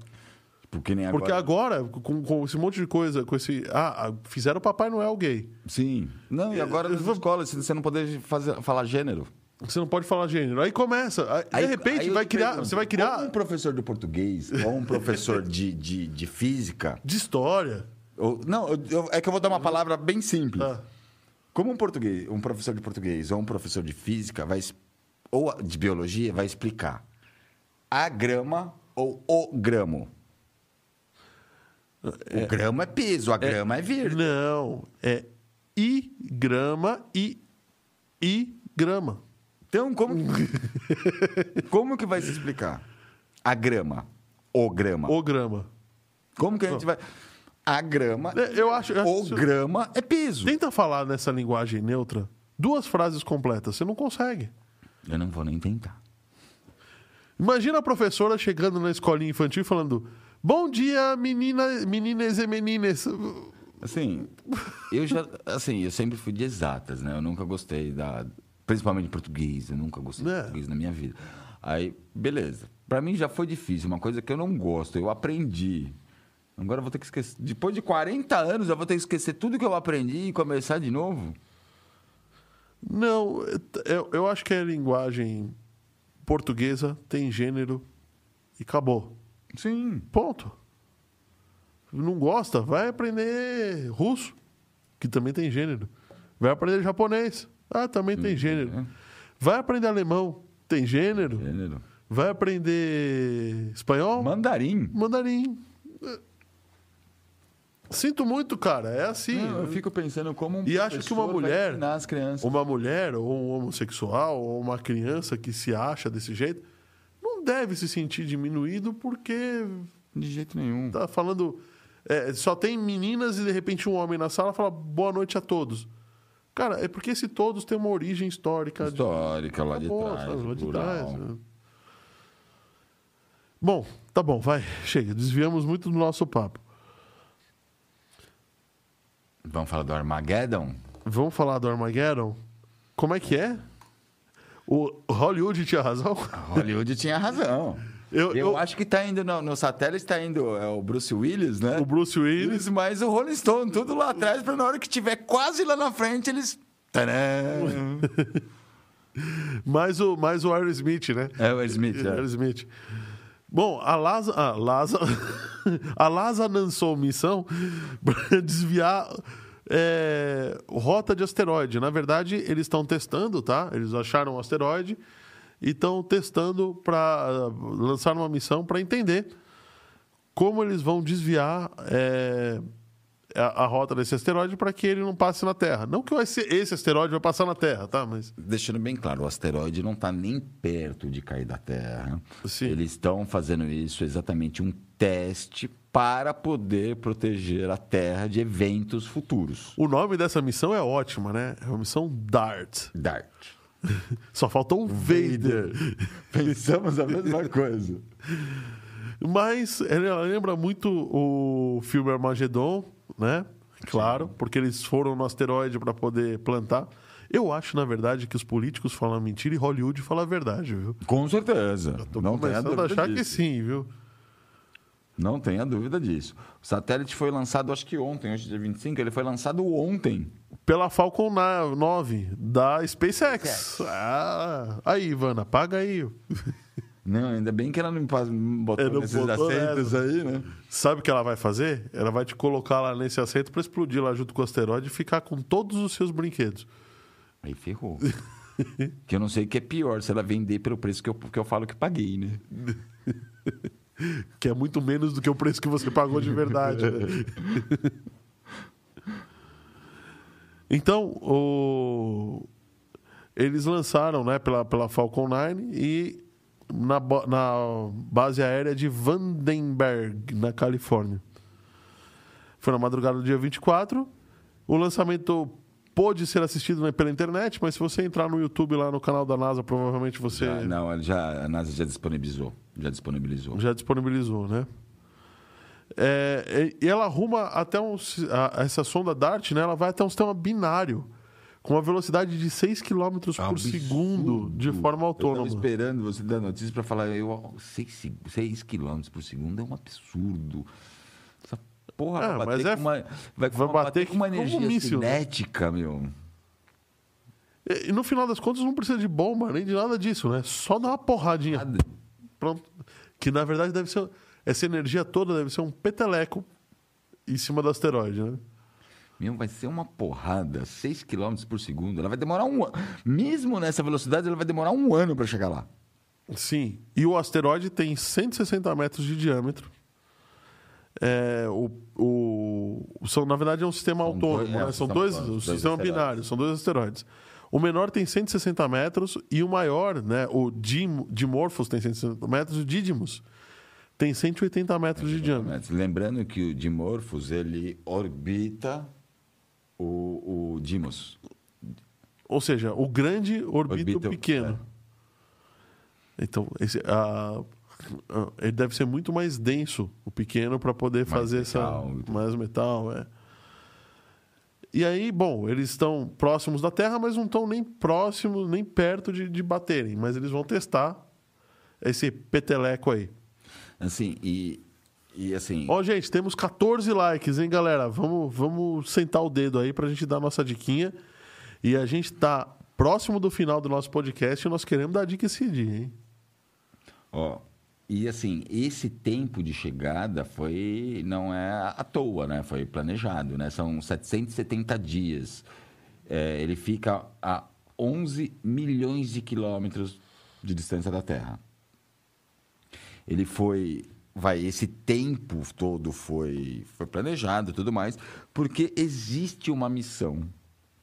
Porque nem agora.
Porque agora, com, com esse monte de coisa, com esse. Ah, ah, fizeram o Papai Noel gay.
Sim. Não, e agora
Eu
nas
vou-
escolas você não poder fazer, falar gênero.
Você não pode falar gênero. Aí começa. aí, de repente,
aí
vai criar.
pergunto,
Você vai
Ou
criar.
um professor de português, ou um professor de, de, de física.
De história.
Ou, não, eu- eu- é que eu vou dar uma palavra bem simples.
Ah.
Como um português, um professor de português ou um professor de física vai ou de biologia vai explicar a grama ou o gramo. O grama é peso, a grama é verde.
Não. É I grama e I grama.
Então, como, como que vai se explicar? A grama, o grama.
O grama.
Como que a gente vai... A grama,
É, Eu acho. eu
o
acho-
grama é peso.
Tenta falar nessa linguagem neutra. Duas frases completas. Você não consegue.
Eu não vou nem tentar.
Imagina a professora chegando na escolinha infantil e falando: Bom dia, menina, meninas e menines.
Assim, eu já, assim, eu sempre fui de exatas, né? Eu nunca gostei da, principalmente de português, eu nunca gostei de
É.
português na minha vida. Aí, beleza. Pra mim já foi difícil, uma coisa que eu não gosto, eu aprendi. Agora eu vou ter que esquecer, depois de 40 anos eu vou ter que esquecer tudo que eu aprendi e começar de novo.
Não, eu, eu acho que é linguagem portuguesa, tem gênero e acabou.
Sim.
Ponto. Não gosta? Vai aprender russo, que também tem gênero. Vai aprender japonês. Ah, também tem gênero.
é.
Vai aprender alemão. Tem gênero.
Gênero.
Vai aprender espanhol.
Mandarim.
Mandarim. Sinto muito, cara. É assim.
Não, eu fico pensando como um
E acho que uma mulher-. Uma mulher, ou um homossexual, ou uma criança que se acha desse jeito, não deve se sentir diminuído porque
De jeito nenhum.
tá falando. é, só tem meninas e de repente um homem na sala fala boa noite a todos. Cara, é porque esse todos tem uma origem histórica. de-
Histórica lá de
Acabou,
trás.
sabe, lá de trás, né? Bom, tá bom, vai, chega. Desviamos muito do nosso papo.
Vamos falar do Armageddon?
Vamos falar do Armageddon? Como é que é? O Hollywood tinha razão?
Hollywood tinha razão.
Eu-
Eu,
eu-
acho que tá indo no, no satélite, tá indo é, o Bruce Willis, né?
O Bruce Willis.
Mas o Rolling Stone, tudo lá atrás, pra na hora que tiver quase lá na frente, eles. Tadã!
Mais o, mais o Aerosmith, né?
É o Smith, é.
Aerosmith. Bom, a LASA, a LASA, a LASA lançou missão para desviar é, rota de asteroide. Na verdade, eles estão testando, tá? Eles acharam um asteroide e estão testando para lançar uma missão para entender como eles vão desviar é, a, a rota desse asteroide para que ele não passe na Terra. Não que esse, esse asteroide vai passar na Terra, tá? Mas
Deixando bem claro, o asteroide não está nem perto de cair da Terra.
Sim.
Eles estão fazendo isso exatamente um teste para poder proteger a Terra de eventos futuros.
o nome dessa missão é ótima, né? É uma missão DART.
Dart.
Só faltou um Vader.
Pensamos a mesma coisa.
Mas ela lembra muito o filme Armagedon, né? Claro, porque eles foram no asteroide para poder plantar. Eu acho, na verdade, que os políticos falam mentira e Hollywood fala a verdade, viu?
Com certeza.
Tô
não tenha
começando a
dúvida
achar que
disso.
sim, viu?
Não tenha dúvida disso. O satélite foi lançado, acho que ontem, hoje é dia 25, ele foi lançado ontem.
Pela Falcon 9 da SpaceX. Ah, aí, Ivana, paga aí.
Não, ainda bem que ela não botou
não
nesses
botou
assentos
nessa.
aí, né?
Sabe o que ela vai fazer? Ela vai te colocar lá nesse assento para explodir lá junto com o asteroide e ficar com todos os seus brinquedos.
Aí ferrou. que eu não sei o que é pior, se ela vender pelo preço que eu, que eu falo que paguei, né?
Que é muito menos do que o preço que você pagou de verdade. né? então, o- eles lançaram né, pela, pela Falcon 9 e na, na base aérea de Vandenberg, na Califórnia. Foi na madrugada do dia 24. O lançamento pôde ser assistido pela internet, mas se você entrar no YouTube lá no canal da NASA, provavelmente você
Já- não, já, a NASA já disponibilizou. Já disponibilizou.
já disponibilizou, né? É, e ela arruma até um, a- essa sonda DART, né? Ela vai até um sistema binário com uma velocidade de 6 km por
Absurdo.
segundo de forma
Eu
autônoma.
tava esperando você dar notícia para falar, eu 6 km por segundo é um absurdo. Essa porra
Ah,
vai bater
é-
com uma, vai,
vai
bater
bater
com uma
um
energia
né?
cinética, meu.
E, e no final das contas não precisa de bomba nem de nada disso, né? Só dá uma porradinha.
Nada.
Pronto. Que na verdade deve ser. Essa energia toda deve ser um peteleco em cima do asteroide, né?
Meu, vai ser uma porrada, 6 km por segundo. Ela vai demorar um ano. Mesmo nessa velocidade, ela vai demorar um ano para chegar lá.
Sim. E o asteroide tem 160 metros de diâmetro. É, o, o, são, na verdade, é um sistema
São
autônomo.
dois- é,
né? São dois, um
dois
sistema
asteroides.
binário, são dois asteroides. O menor tem 160 metros e o maior, né, o Dim, Dimorphos tem 160 metros e o Didymos tem 180 metros de diâmetro.
Mas Lembrando que o Dimorphos, ele orbita o, o Dimos.
Ou seja, o grande orbita, o pequeno. Então, esse, a- a- ele deve ser muito mais denso, o pequeno, para poder
Mais
fazer
metal.
essa. Mais metal, é. E aí, bom, eles estão próximos da Terra, mas não estão nem próximos, nem perto de, de baterem. Mas eles vão testar esse peteleco aí.
Assim, e, e assim.
Ó, gente, temos 14 likes, hein, galera? Vamos, vamos sentar o dedo aí pra gente dar a nossa diquinha. E a gente tá próximo do final do nosso podcast e nós queremos dar dica esse dia, hein?
Ó, e assim, esse tempo de chegada foi não é à toa, né? Foi planejado, né? São 770 dias. É, ele fica a 11 milhões de quilômetros de distância da Terra. Ele foi, vai, esse tempo todo foi, foi planejado e tudo mais, porque existe uma missão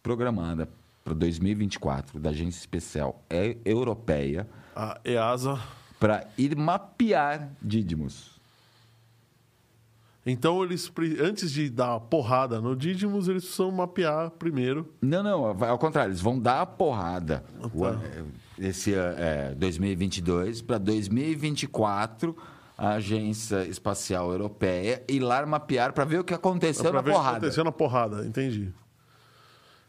programada para 2024 da Agência Especial Europeia
A EASA.
para ir mapear Didymos.
Então, eles, antes de dar a porrada no Didymos, eles precisam mapear primeiro.
Não, não, ao contrário, eles vão dar a porrada. O
tá.
ano- Esse é, 2022 para 2024, a Agência Espacial Europeia ir lá mapear para ver o que aconteceu
pra
na
ver o que
porrada.
aconteceu na porrada, entendi.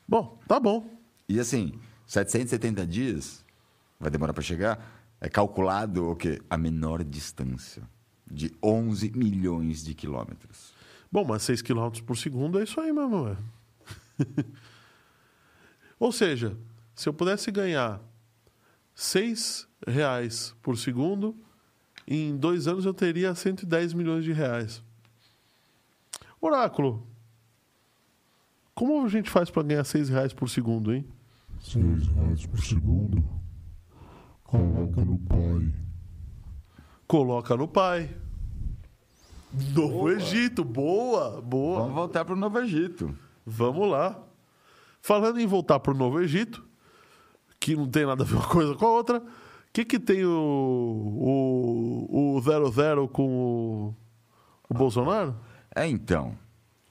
Bom, tá bom.
E assim, 770 dias, vai demorar para chegar, é calculado o quê? A menor distância, de 11 milhões de quilômetros.
Bom, mas 6 km por segundo é isso aí mesmo, ué. Ou seja, se eu pudesse ganhar 6 reais por segundo, em dois anos eu teria 110 milhões de reais. Oráculo, como a gente faz para ganhar 6 reais por segundo, hein?
6 reais por segundo. Coloca no pai.
Coloca no pai. Novo Egito, boa, boa.
Vamos voltar para o Novo Egito.
Vamos lá. Falando em voltar para o Novo Egito, que não tem nada a ver uma coisa com a outra, que, que tem o, o, o 00 com o, o Bolsonaro?
É, então,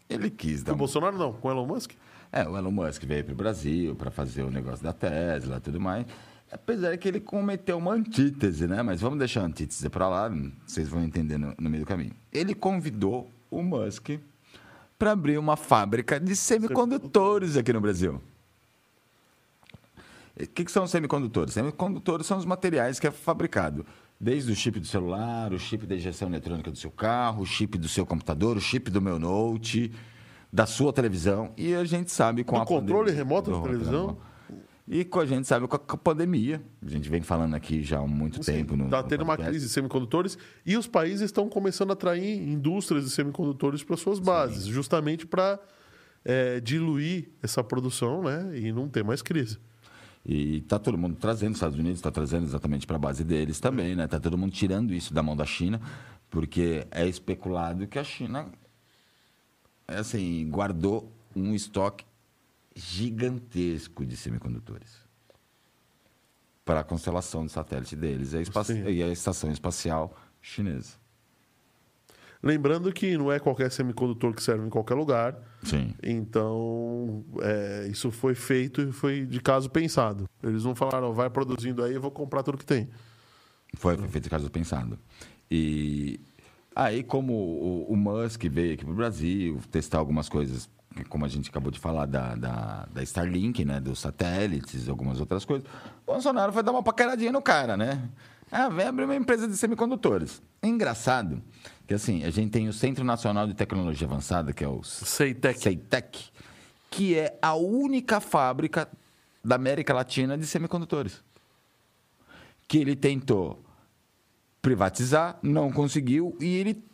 ele quis
Com
dar
o
um
Bolsonaro não, com o Elon Musk?
É, o Elon Musk veio para o Brasil para fazer o negócio da Tesla e tudo mais. Apesar que ele cometeu uma antítese, né? Mas vamos deixar a antítese para lá, vocês vão entender no, no meio do caminho. Ele convidou o Musk para abrir uma fábrica de semicondutores aqui no Brasil. O que, que são os semicondutores? Semicondutores são os materiais que é fabricado desde o chip do celular, o chip da injeção eletrônica do seu carro, o chip do seu computador, o chip do meu note, da sua televisão. E a gente sabe com
Do
a
controle remoto da televisão?
E com a gente sabe com a, pandemia. A gente vem falando aqui já há muito tempo. No,
Está tendo uma crise de semicondutores e os países estão começando a atrair indústrias de semicondutores para suas bases, justamente para diluir essa produção né, e não ter mais crise.
E tá todo mundo trazendo, os Estados Unidos está trazendo exatamente para a base deles também, né? Tá todo mundo tirando isso da mão da China, porque é especulado que a China, é assim, guardou um estoque gigantesco de semicondutores para a constelação de satélite deles e a, e a estação espacial chinesa.
Lembrando que não é qualquer semicondutor que serve em qualquer lugar,
Sim.
então é, isso foi feito e foi de caso pensado. Eles não falaram, vai produzindo aí, eu vou comprar tudo que tem.
Foi, foi feito caso pensado. E aí, como o, o Musk veio aqui para o Brasil testar algumas coisas, como a gente acabou de falar da, da, da Starlink, né? Dos satélites, algumas outras coisas, o Bolsonaro foi dar uma paqueradinha no cara, né? Ah, vem abrir uma empresa de semicondutores. É engraçado que, assim, a gente tem o Centro Nacional de Tecnologia Avançada, que é o
Ceitec.
CEITEC, que é a única fábrica da América Latina de semicondutores. Que ele tentou privatizar, não conseguiu e ele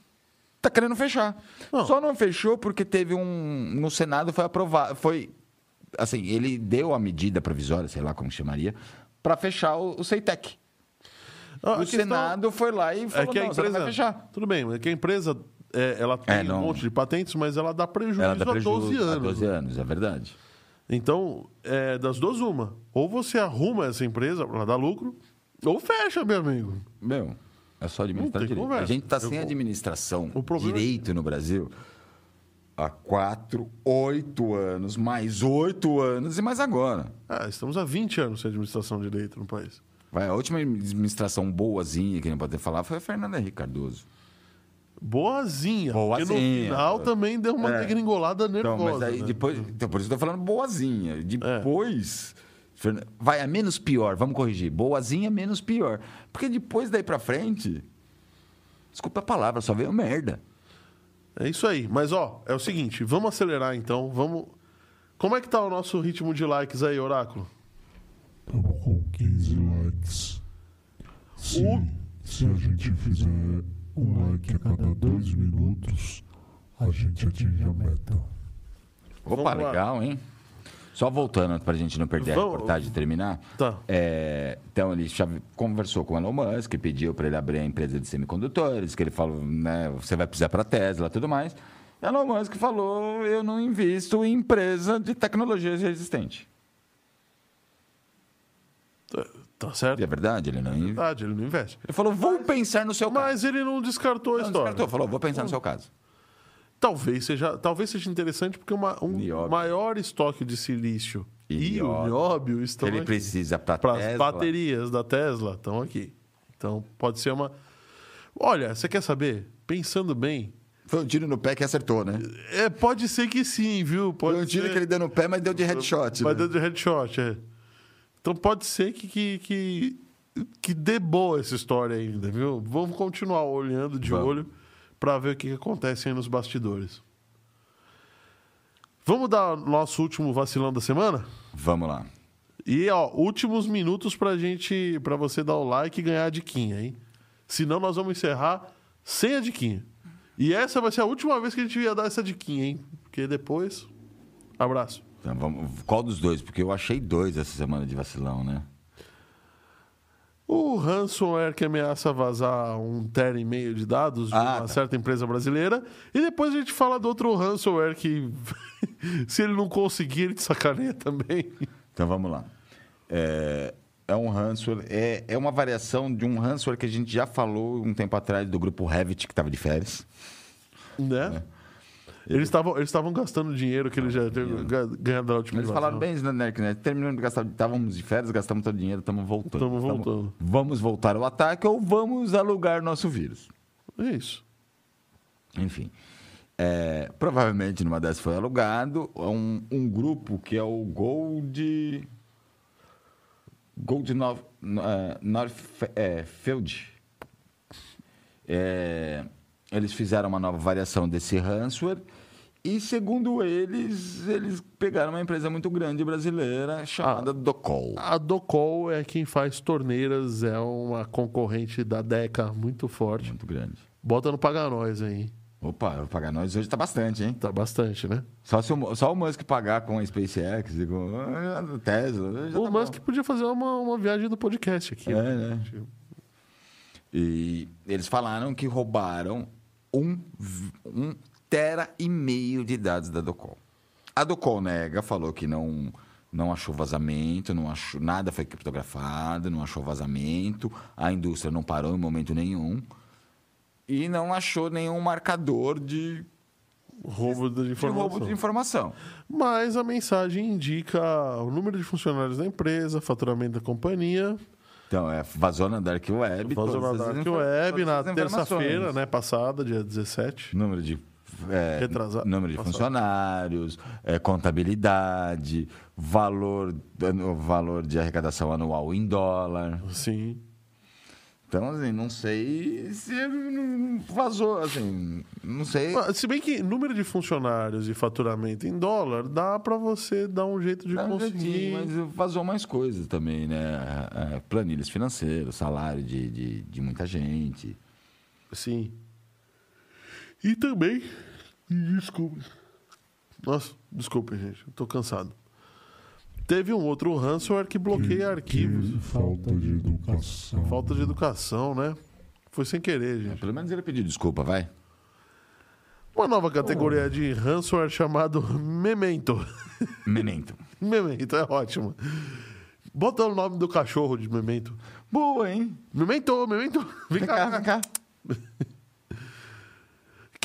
está querendo fechar.
Não.
Só não fechou porque teve um no Senado foi aprovado, foi assim, ele deu a medida provisória, sei lá como chamaria, para fechar o, o CEITEC.
Ah,
o Senado foi lá e
é
falou,
que a
não, você não
empresa.
vai fechar.
Tudo bem, mas que a empresa é, ela tem
É, não-
um monte de patentes, mas ela dá prejuízo,
Ela dá
há 12
prejuízo
anos.
há 12 anos, é verdade.
Então, é, das duas, uma. Ou você arruma essa empresa para dar lucro, ou fecha, meu amigo.
Meu, é só administrar direito.
conversa.
A gente está sem administração
O problema é-
direito no Brasil há quatro, oito anos, mais oito anos e mais agora.
Ah, estamos há 20 anos sem administração de direito no país.
Vai, a última administração boazinha que a gente pode falar foi a Fernanda Henrique Cardoso.
Boazinha.
Boazinha.
Porque no final também deu uma
É.
degringolada
Então,
nervosa.
mas aí
né?
depois. Então, por isso eu tô falando boazinha. Depois. Fernan- Vai, a menos pior, vamos corrigir. Boazinha, menos pior. Porque depois daí pra frente. Desculpa a palavra, só veio merda.
É isso aí. Mas, ó, é o seguinte, vamos acelerar então. Vamos. Como é que tá o nosso ritmo de likes aí, Oráculo?
Estamos com 15 likes. Se, a gente fizer um like a cada dois minutos, a gente atinge a meta.
Opa, legal, hein? Só voltando pra gente não perder
Vamos-
a reportagem e terminar.
Tá.
É, então ele já conversou com o Elon Musk, pediu para ele abrir a empresa de semicondutores, que ele falou, né, você vai precisar para a Tesla, tudo mais. Elon Musk falou, eu não invisto em empresa de tecnologia resistente.
Tá- certo?
E é verdade, ele não inv-
Verdade, ele não investe.
Ele falou, vou pensar no seu caso.
Mas ele não descartou a
Não,
história.
descartou, falou, vou pensar no seu caso.
Talvez seja, talvez seja interessante porque uma, um
Nióbio.
maior estoque de silício
E
e, o
nióbio.
nióbio estão
ele
aqui.
precisa para
Para as baterias da Tesla estão aqui. Então pode ser uma. Olha, você quer saber? Pensando bem,
Foi um tiro no pé que acertou, né?
é, pode ser que sim, viu? Pode
Foi um tiro
ser...
que ele deu no pé, mas deu de headshot.
Mas
né?
deu de headshot, é. Então pode ser que, que, que, que dê boa essa história ainda, viu? Vamos continuar olhando de
Vamos.
olho para ver o que, que acontece aí nos bastidores. Vamos dar nosso último vacilão da semana?
Vamos lá.
E, ó, últimos minutos pra gente, pra você dar o like e ganhar a diquinha, hein? Senão nós vamos encerrar sem a diquinha. E essa vai ser a última vez que a gente ia dar essa diquinha, hein? Porque depois. Abraço.
Então, vamos, qual dos dois? Porque eu achei dois essa semana de vacilão, né?
O ransomware que ameaça vazar um tera e meio de dados de
Ah,
uma
tá.
certa empresa brasileira. E depois a gente fala do outro ransomware que, se ele não conseguir, ele te sacaneia também.
Então vamos lá. É, é um ransomware, é, é uma variação de um ransomware que a gente já falou um tempo atrás do grupo Revit, que estava de férias.
Né? Eles estavam eles gastando dinheiro que eles já tinham ga- ganhado da última
Eles falaram bem isso, né, Nerk, né? Terminando de gastar, estávamos de férias, gastamos todo o dinheiro, estamos voltando.
Tamo
Tamo-
voltando.
Vamos voltar ao ataque ou vamos alugar nosso vírus.
É isso.
Enfim. É, provavelmente numa dessas foi alugado um, um grupo que é o Gold. Gold North, uh, Northfield. É, eles fizeram uma nova variação desse ransomware e, segundo eles, eles pegaram uma empresa muito grande brasileira chamada Docol.
A Docol é quem faz torneiras, é uma concorrente da Deca muito forte.
Muito grande.
Bota no Paga Nós aí.
Opa, eu pagar nós hoje tá bastante, hein?
Tá bastante, né?
Só, se o, só o Musk pagar com a SpaceX e com a Tesla.
o
tá
Musk
bom.
podia fazer uma, uma viagem do podcast aqui.
É, né? E eles falaram que roubaram um, um tera e meio de dados da Docol. A Docol nega, falou que não, não achou vazamento, não achou, nada foi criptografado, não achou vazamento, a indústria não parou em momento nenhum e não achou nenhum marcador de,
Roubo de
de
informação.
roubo de informação.
Mas a mensagem indica o número de funcionários da empresa, faturamento da companhia.
Então, é, vazou na Dark Web.
Vazou na Dark Web na terça-feira, né? Passada, dia 17.
Número de, é,
Retrasado.
número de
Passado.
funcionários, é, contabilidade, valor, valor de arrecadação anual em dólar.
Sim.
Então, assim, não sei se não vazou, assim, não sei.
Mas, Se bem que número de funcionários e faturamento em dólar, dá pra você dar um jeito de
Dá um
conseguir.
jeitinho, mas vazou mais coisas também, né? É, planilhas financeiras, salário de, de, de muita gente.
Sim. E também. Desculpe. Nossa, desculpe, gente. Eu tô cansado. Teve um outro ransomware que bloqueia arquivos.
Que falta de educação.
Falta de educação, né? Foi sem querer, gente.
Pelo menos ele pediu desculpa, vai.
Uma nova categoria de ransomware chamado Memento.
Memento.
Memento, é ótimo. Bota o nome do cachorro de Memento.
Boa, hein?
Memento, Memento. Vem
Vem
cá,
cá,
vem cá.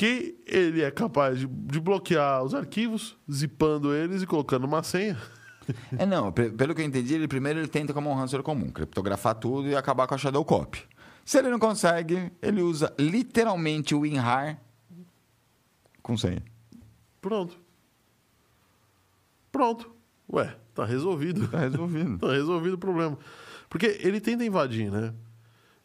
Que ele é capaz de, de bloquear os arquivos, zipando eles e colocando uma senha.
É, não, pe- pelo que eu entendi, ele primeiro ele tenta como um ransomware comum, criptografar tudo e acabar com a shadow copy. Se ele não consegue, ele usa literalmente o WinRAR com senha.
Pronto. Pronto. Ué, tá resolvido.
Tá resolvido.
Tá resolvido o problema. Porque ele tenta invadir, né?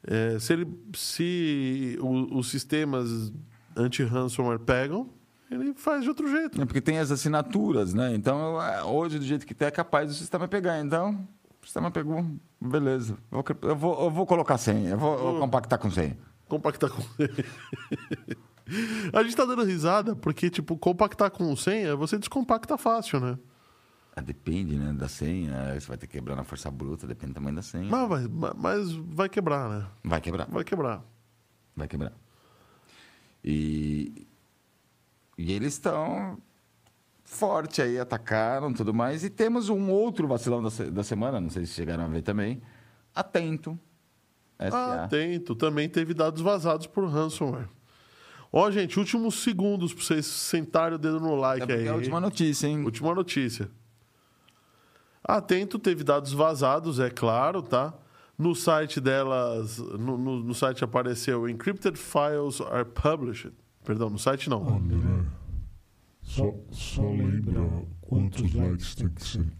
É, se ele, se o- os sistemas anti-ransomware pegam, ele faz de outro jeito.
É porque tem as assinaturas, né? Então, é, hoje, do jeito que tá, é capaz do sistema pegar. Então, o sistema pegou, beleza. Eu, vou, eu vou colocar senha, eu vou, vou compactar com senha.
Compactar com A gente tá dando risada porque, tipo, compactar com senha, você descompacta fácil, né?
Ah, Depende, né, da senha. Você vai ter que quebrar na força bruta, depende do tamanho da senha.
Mas vai, mas vai quebrar, né?
Vai quebrar,
Vai quebrar.
vai quebrar. E, e eles estão forte aí, atacaram tudo mais. E temos um outro vacilão da, da semana, não sei se chegaram a ver também. Atento. SA.
Atento, também teve dados vazados por ransomware. Ó, gente, últimos segundos pra vocês sentarem o dedo no
É
like
porque
aí.
é a última notícia, hein?
Última notícia. Atento teve dados vazados, é claro, tá? No site delas, no, no- no site apareceu Encrypted files are published. Perdão, no site não.
André, só, só lembra quantos likes tem que ser.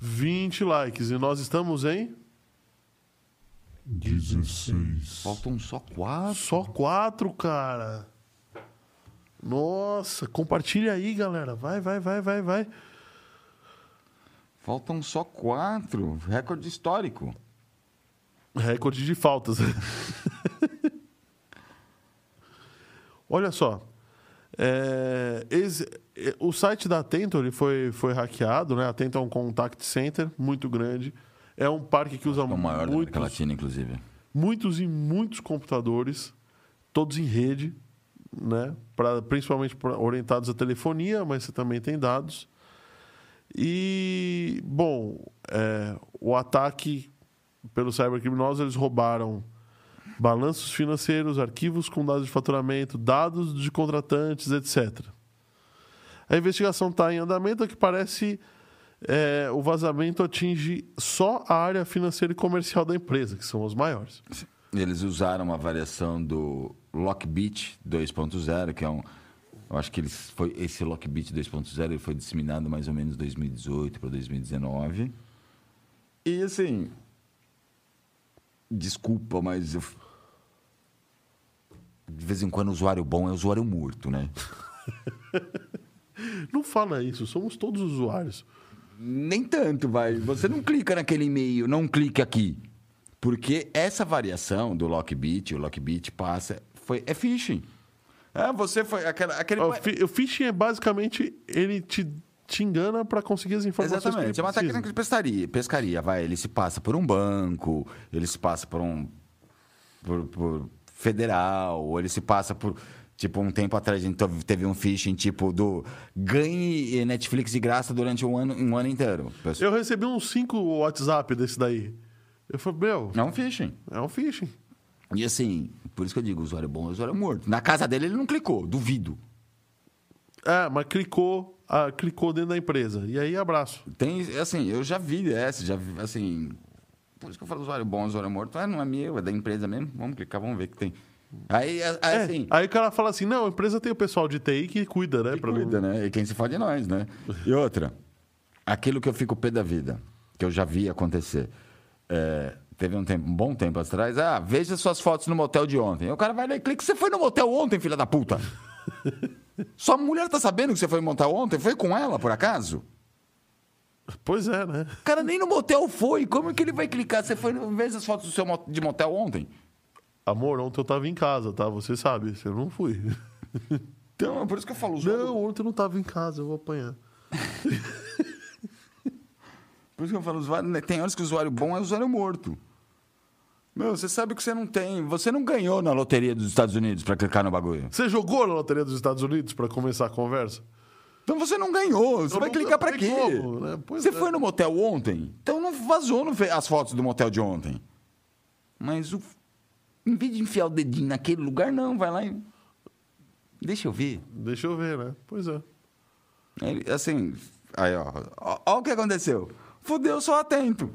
20 likes. E nós estamos em
16.
Faltam só quatro.
só 4, cara. Nossa, compartilha aí, galera. Vai, vai, vai, vai, vai.
Faltam só quatro. Recorde histórico.
Recorde de faltas. Olha só. É, esse- é, o site da Atento ele foi, foi hackeado, né? Atento é um contact center muito grande. É um parque que usa
É o maior da América
muitos,
Latina, inclusive.
muitos e muitos computadores, todos em rede, né? Pra, principalmente pra- orientados à telefonia, mas você também tem dados. E, bom, é, o ataque pelos cybercriminosos, eles roubaram balanços financeiros, arquivos com dados de faturamento, dados de contratantes, etc. A investigação está em andamento, que parece é, o vazamento atinge só a área financeira e comercial da empresa, que são os maiores.
Eles usaram uma variação do Lockbit 2.0, que é um. Eu acho que eles foi esse Lockbit 2.0 ele foi disseminado mais ou menos 2018 para 2019. E assim, desculpa, mas eu- de vez em quando usuário bom é usuário morto, né?
Não fala isso, somos todos usuários.
Nem tanto, vai. Você não clica naquele e-mail, não clica aqui. Porque essa variação do Lockbit, o Lockbit passa, foi, é phishing. É, você foi aquela, aquele...
O, o phishing é basicamente ele te, te engana para conseguir as informações
Exatamente,
que
é
ele
uma
precisa.
técnica de pescaria, pescaria, vai. Ele se passa por um banco, ele se passa por um por, por federal, ou ele se passa por tipo um tempo atrás a gente teve- um phishing tipo do ganhe Netflix de graça durante um ano um ano inteiro.
Eu recebi uns cinco WhatsApp desse daí. Eu falei, meu,
É um phishing.
é um phishing.
E assim, por isso que eu digo, usuário bom é usuário morto. Na casa dele ele não clicou, duvido.
É, mas clicou, ah, clicou dentro da empresa. E aí, abraço.
Tem, assim, eu já vi essa, já vi, assim. Por isso que eu falo usuário bom, usuário morto. Ah, não é meu, é da empresa mesmo. Vamos clicar, vamos ver o que tem. Aí,
É,
assim.
aí o cara fala assim: não, a empresa tem o pessoal de TI que cuida, né?
que
pra
cuida, né? E quem se fode é nós, né? E outra, aquilo que eu fico pé da vida, que eu já vi acontecer. é, teve um, tempo, um bom tempo atrás, ah, veja suas fotos no motel de ontem. Aí o cara vai lá e clica, você foi no motel ontem, filha da puta? Sua mulher tá sabendo que você foi motel ontem? Foi com ela, por acaso?
Pois é, né?
O cara nem no motel foi. Como é que ele vai clicar? Você foi ver as fotos do seu de motel ontem?
Amor, ontem eu tava em casa, tá? Você sabe, eu não fui.
Então, é por isso que eu falo.
Não, ontem eu não tava em casa, eu vou apanhar.
Por isso que eu falo, usuário, né, tem horas que o usuário bom é usuário morto. Meu, você sabe que você não tem. Você não ganhou na loteria dos Estados Unidos pra clicar no bagulho.
Você jogou na loteria dos Estados Unidos pra começar a conversa?
Então você não ganhou. Você
Eu
vai
não-
clicar pra
tem
quê?
como, né?
Você
é.
foi no motel ontem? Então não vazou fe- as fotos do motel de ontem. Mas o. Em vez de enfiar o dedinho naquele lugar, não, vai lá e. Deixa eu ver.
Deixa eu ver, né? Pois é.
Assim, Aí, ó. Ó o que aconteceu. Fudeu só atento.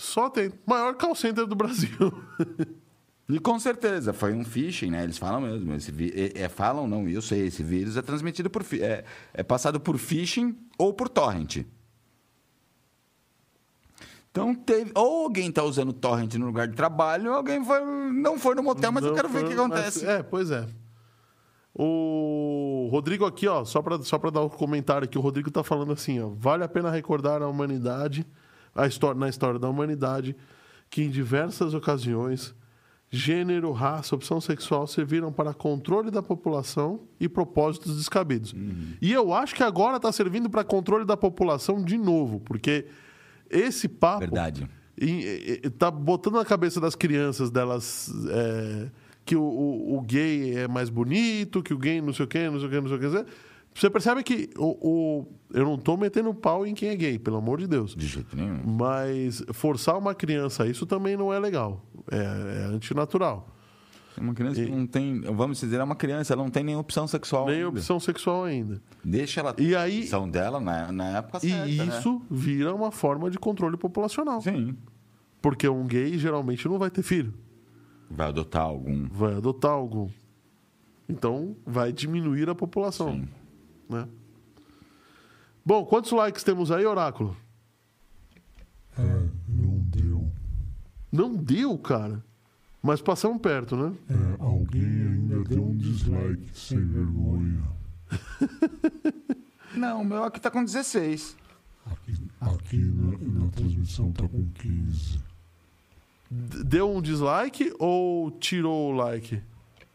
Só tem. Maior call center do Brasil.
E com certeza, foi um phishing, né? Eles falam mesmo. Esse é, é, falam, não, eu sei, esse vírus é transmitido por. É, é passado por phishing ou por torrent. Então teve. Ou alguém está usando torrent no lugar de trabalho, ou alguém foi, não foi no motel, mas eu
Não
quero ver o
foi-
que acontece.
mas- é, pois é. O Rodrigo aqui, ó, só para só pra dar um comentário aqui, o Rodrigo tá falando assim, ó, vale a pena recordar a humanidade, história, na história da humanidade, que em diversas ocasiões, gênero, raça, opção sexual serviram para controle da população e propósitos descabidos.
Uhum.
E eu acho que agora está servindo para controle da população de novo, porque esse papo
Verdade.
e, e- e tá botando na cabeça das crianças delas é, que o, o- o gay é mais bonito, que o gay não sei o quê, não sei o quê, não sei o quê. Você percebe que o, o- eu não tô metendo pau em quem é gay, pelo amor de Deus.
De jeito nenhum.
Mas forçar uma criança a isso também não é legal. É, é antinatural.
Uma criança que não tem. Vamos dizer, é uma criança, ela não tem nenhuma opção sexual.
Nem
ainda.
opção sexual ainda.
Deixa ela ter
E
a
aí-
opção dela na, na época
E
certa. né?
isso vira uma forma de controle populacional.
Sim.
Porque um gay geralmente não vai ter filho.
Vai adotar algum.
vai adotar algum. Então, vai diminuir a população.
Sim.
Né? Bom, quantos likes temos aí, Oráculo?
É, não deu.
Não deu, cara. Mas passamos perto, né?
É, alguém ainda deu um dislike sem vergonha.
Não, o meu aqui tá com 16.
Aqui, aqui na, na transmissão tá com 15.
D- Deu um dislike ou tirou o like?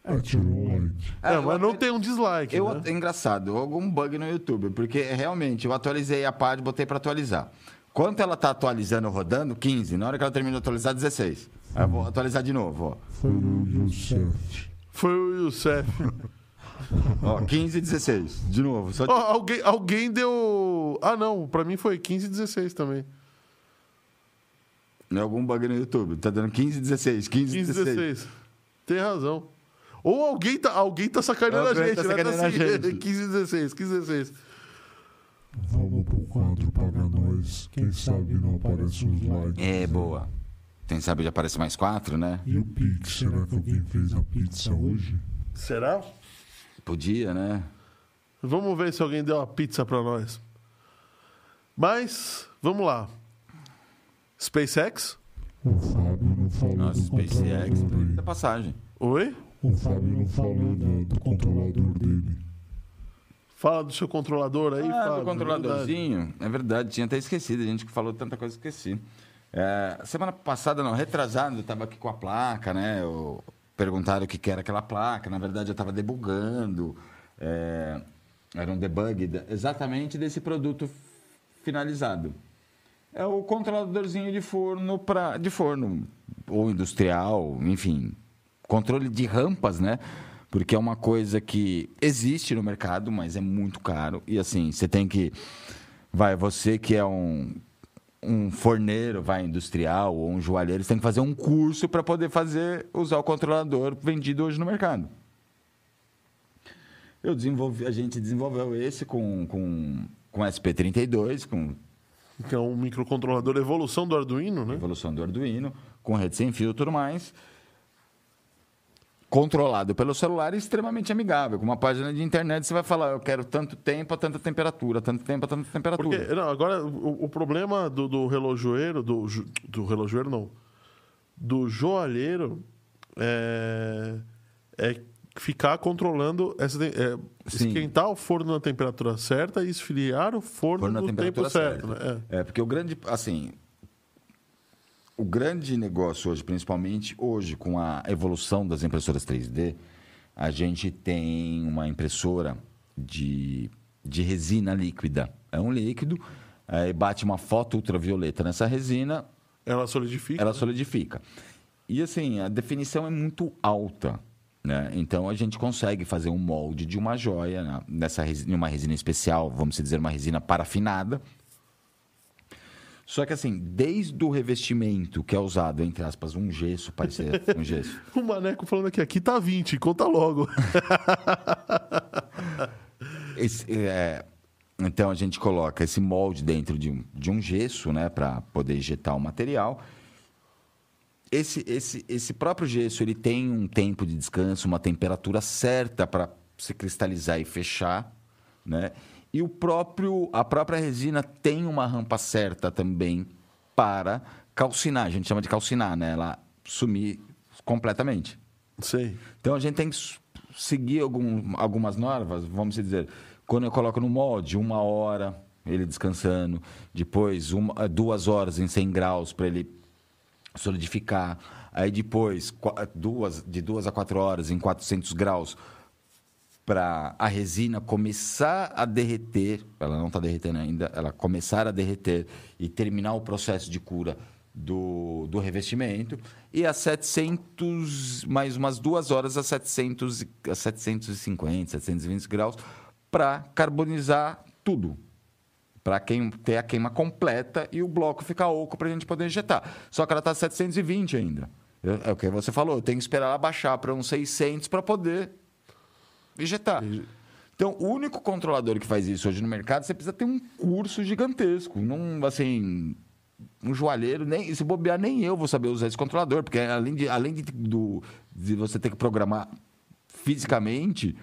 É, tirou o like.
É, mas não tem um dislike,
Eu,
né?
É engraçado, algum bug no YouTube, porque realmente eu atualizei a página, botei para atualizar. Quanto ela tá atualizando, rodando? 15. Na hora que ela termina de atualizar, 16. Aí eu vou atualizar de novo, ó.
Foi o Youssef.
Foi o Youssef.
ó 15 e 16. De novo. Só...
Ó, alguém, alguém deu... Ah, não. Pra mim foi 15 e 16 também.
Não é algum bug no YouTube. Tá dando 15 e 16. 15 e
15 e
16.
16. Tem razão. Ou alguém tá, alguém tá sacaneando
Alguém
a gente,
tá
né?
sacaneando a gente.
15 e 16, 15 e 16.
Vamos pro quadro paga nós. Quem sabe não aparece os likes.
É, boa. Quem sabe já aparece mais quatro, né?
E o Pix, será que alguém fez a pizza hoje?
Será?
Podia, né?
Vamos ver se alguém deu uma pizza pra nós. Mas, vamos lá. SpaceX?
O Fábio não falou
Nossa,
do
SpaceX da passagem.
Oi?
O Fábio não falou do, do controlador dele.
Fala do seu controlador aí,
Ah,
Fábio,
do controladorzinho. É verdade, tinha até esquecido. A gente que falou tanta coisa, esqueci. É, semana passada, não, retrasado, eu estava aqui com a placa, né? Eu, perguntaram o que, que era aquela placa. Na verdade, eu estava debugando. É, era um debug da- exatamente desse produto finalizado. É o controladorzinho de forno pra, de forno ou industrial, enfim, controle de rampas, né? Porque é uma coisa que existe no mercado, mas é muito caro e assim você tem que, vai você que é um um forneiro, vai industrial ou um joalheiro, você tem que fazer um curso para poder fazer usar o controlador vendido hoje no mercado. Eu desenvolvi, a gente desenvolveu esse com com com SP32, com
Que é um microcontrolador evolução do Arduino, né?
evolução do Arduino, com rede sem fio e tudo mais. Controlado pelo celular e extremamente amigável. Com uma página de internet, você vai falar: eu quero tanto tempo a tanta temperatura, tanto tempo a tanta temperatura.
Porque, não, agora, o, o problema do, do relojoeiro, do, do relojoeiro não, do joalheiro é, é ficar controlando, essa, é, esquentar o forno na temperatura certa e esfriar o forno,
Forno
no tempo certo. Né?
É, porque o grande, assim, o grande negócio hoje, principalmente hoje com a evolução das impressoras 3D, a gente tem uma impressora de, de resina líquida. É um líquido, aí bate uma foto ultravioleta nessa resina,
É. Ela solidifica.
ela
né?
solidifica. E assim, a definição é muito alta. Né? Então a gente consegue fazer um molde de uma joia né? nessa resina, uma resina especial, vamos dizer, uma resina parafinada. Só que assim, desde o revestimento que é usado, entre aspas, um gesso, parecer um gesso.
O Maneco falando aqui, aqui tá 20, conta logo.
Esse, é, Então a gente coloca esse molde dentro de um, de um gesso, né, para poder injetar o material. Esse, esse, esse próprio gesso ele tem um tempo de descanso, uma temperatura certa para se cristalizar e fechar, né? E o próprio, a própria resina tem uma rampa certa também para calcinar. A gente chama de calcinar, né? Ela sumir completamente.
Sei.
Então a gente tem que seguir algum, algumas normas, vamos dizer. Quando eu coloco no molde, uma hora ele descansando, depois uma, duas horas em 100 graus para ele solidificar. Aí depois, duas, de duas a quatro horas em 400 graus para a resina começar a derreter, ela não está derretendo ainda, ela começar a derreter e terminar o processo de cura do, do revestimento. E a 700, mais umas duas horas a, 700, e- a 750, 720 graus para carbonizar tudo. Para ter a queima completa e o bloco ficar oco para a gente poder injetar. Só que ela está 720 ainda. É o que você falou, eu tenho que esperar ela baixar para uns 600 para poder injetar. Então, o único controlador que faz isso hoje no mercado, você precisa ter um curso gigantesco. Não, assim, um joalheiro, nem, se bobear, nem eu vou saber usar esse controlador, porque além de, além de, do, de você ter que programar fisicamente,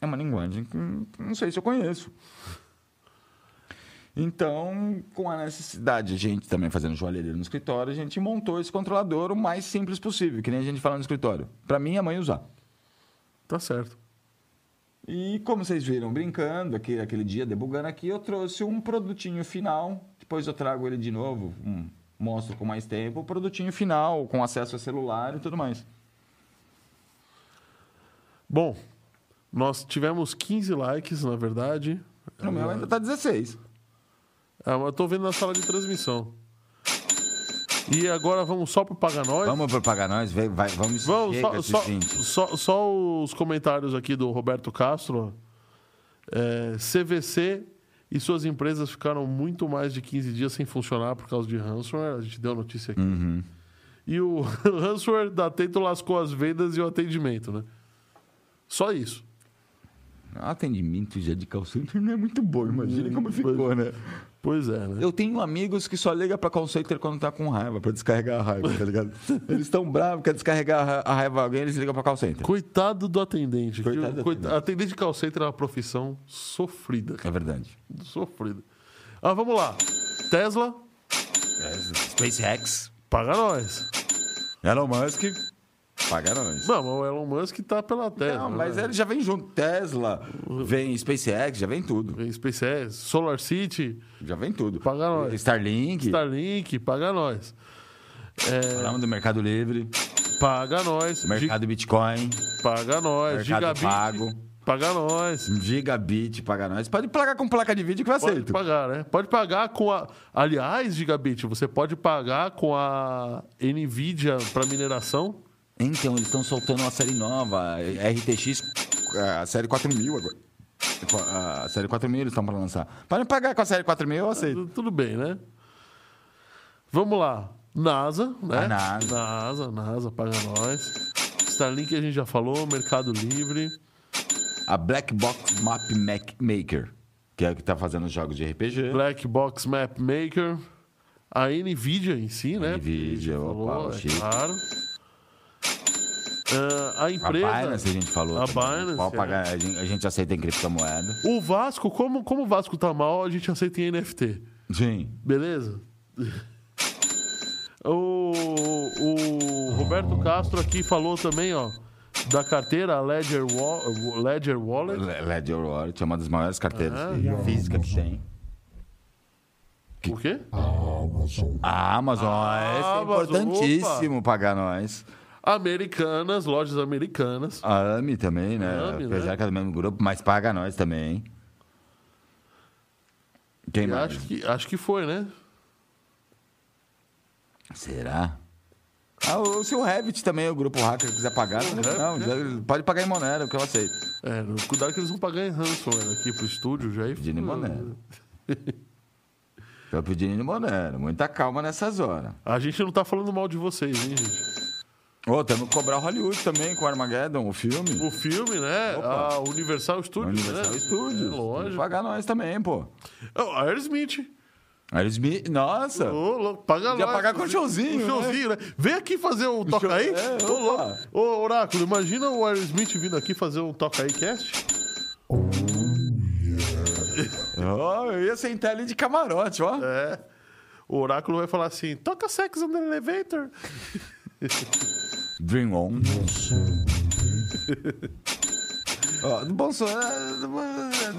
é uma linguagem que não sei se eu conheço. Então, com a necessidade de a gente também fazendo joalheria no escritório, a gente montou esse controlador o mais simples possível, que nem a gente fala no escritório. Para mim, a mãe usar.
Tá certo.
E como vocês viram, brincando, aquele, aquele dia debugando aqui, eu trouxe um produtinho final. Depois eu trago ele de novo, um, mostro com mais tempo. O produtinho final, com acesso a celular e tudo mais.
Bom, nós tivemos 15 likes, na verdade.
O meu ainda tá 16.
Ah, mas eu tô vendo na sala de transmissão. E agora vamos só pro Paga Nós.
Vamos propagar nós, vai, vai, vamos
Vamos, só, só,
20.
só, só os comentários aqui do Roberto Castro. É, CVC e suas empresas ficaram muito mais de 15 dias sem funcionar por causa de ransomware. A gente deu notícia aqui.
Uhum.
E o ransomware da Tento lascou as vendas e o atendimento, né? Só isso.
Atendimento já de call center não é muito bom, imagina como ficou, né?
Pois é, né?
Eu tenho amigos que só ligam pra call center quando tá com raiva, pra descarregar a raiva, tá ligado? Eles estão bravos, quer descarregar a ra- a raiva de alguém, eles ligam pra call center.
Coitado do atendente.
Coitado do atendente.
Atendente de call center é uma profissão sofrida. cara.
É verdade.
Sofrida. Ah, vamos lá. Tesla,
SpaceX,
paga nós.
Elon Musk, paga nós.
Não, mas o Elon Musk tá pela Tesla.
Não, mas
né?
ele já vem junto. Tesla, vem SpaceX, já vem tudo.
Vem SpaceX, Solar City,
Já vem tudo.
Paga nós.
Starlink,
Starlink, paga nós.
falamos do Mercado Livre,
Paga nós.
Mercado Bitcoin,
Gi- Paga nós.
Mercado
Gigabit,
Pago.
paga nós.
Gigabit, paga nós. Pode pagar com placa de vídeo que eu
Pode
aceito.
pagar, né? Pode pagar com a. Aliás, Gigabit, você pode pagar com a Nvidia para mineração.
Então, eles estão soltando uma série nova, RTX, a série 4000 agora. A série 4000 eles estão para lançar. Podem pagar com a série 4000, eu aceito.
Tu- Tudo bem, né? Vamos lá. NASA, né?
A NASA.
NASA, NASA, paga nós. Starlink a gente já falou, Mercado Livre.
A Black Box Map Mac- Maker, que é o que está fazendo os jogos de RPG.
Black Box Map Maker. A Nvidia em si, né?
Nvidia,
Falou,
opa,
é
chique.
claro. Ah, a
A
empresa.
Binance a gente falou.
A
também.
Binance,
Pode
é.
pagar, a, gente, a gente aceita em criptomoeda.
O Vasco, como, como o Vasco tá mal, a gente aceita em NFT.
Sim.
Beleza? O, o Roberto Castro aqui falou também, ó, da carteira Ledger, Wa- Ledger Wallet.
Le- Ledger Wallet é uma das maiores carteiras
Ah,
físicas que tem.
O quê?
A Amazon.
A Amazon,
Ah,
é
Amazon,
importantíssimo pagar nós.
Americanas, lojas americanas.
A AMI também, né?
AMI, né?
Apesar que é do mesmo grupo, mas paga nós também. Quem
E
mais?
acho, que, acho que foi, né?
Será? Ah, o, se o Revit também, o grupo hacker, quiser pagar, não,
Revit,
não,
né?
já- pode pagar em Monero, que eu aceito.
É, cuidado que eles vão pagar em ransomware aqui pro estúdio já. e-
Pedindo em Monero. Tô pedindo em Monero. Muita calma nessas horas.
A gente não tá falando mal de vocês, hein, gente?
Ô, temos que cobrar Hollywood também com Armageddon, o filme.
O filme, né?
Opa.
A Universal Studios,
Universal
né?
Studios.
É, lógico.
pagar nós também, pô.
Oh, Aerosmith.
Aerosmith, nossa.
Ô, louco, paga
Podia
lá.
pagar com showzinho,
Um showzinho, né? Vem aqui fazer um toca aí.
é,
Ô, louco. Ô, Oráculo, imagina o Aerosmith vindo aqui fazer um toca aí cast.
Ó, eu ia sentar ali de camarote, ó.
É. O Oráculo vai falar assim: toca Sex on the Elevator.
Dream On. Ó, do bom som,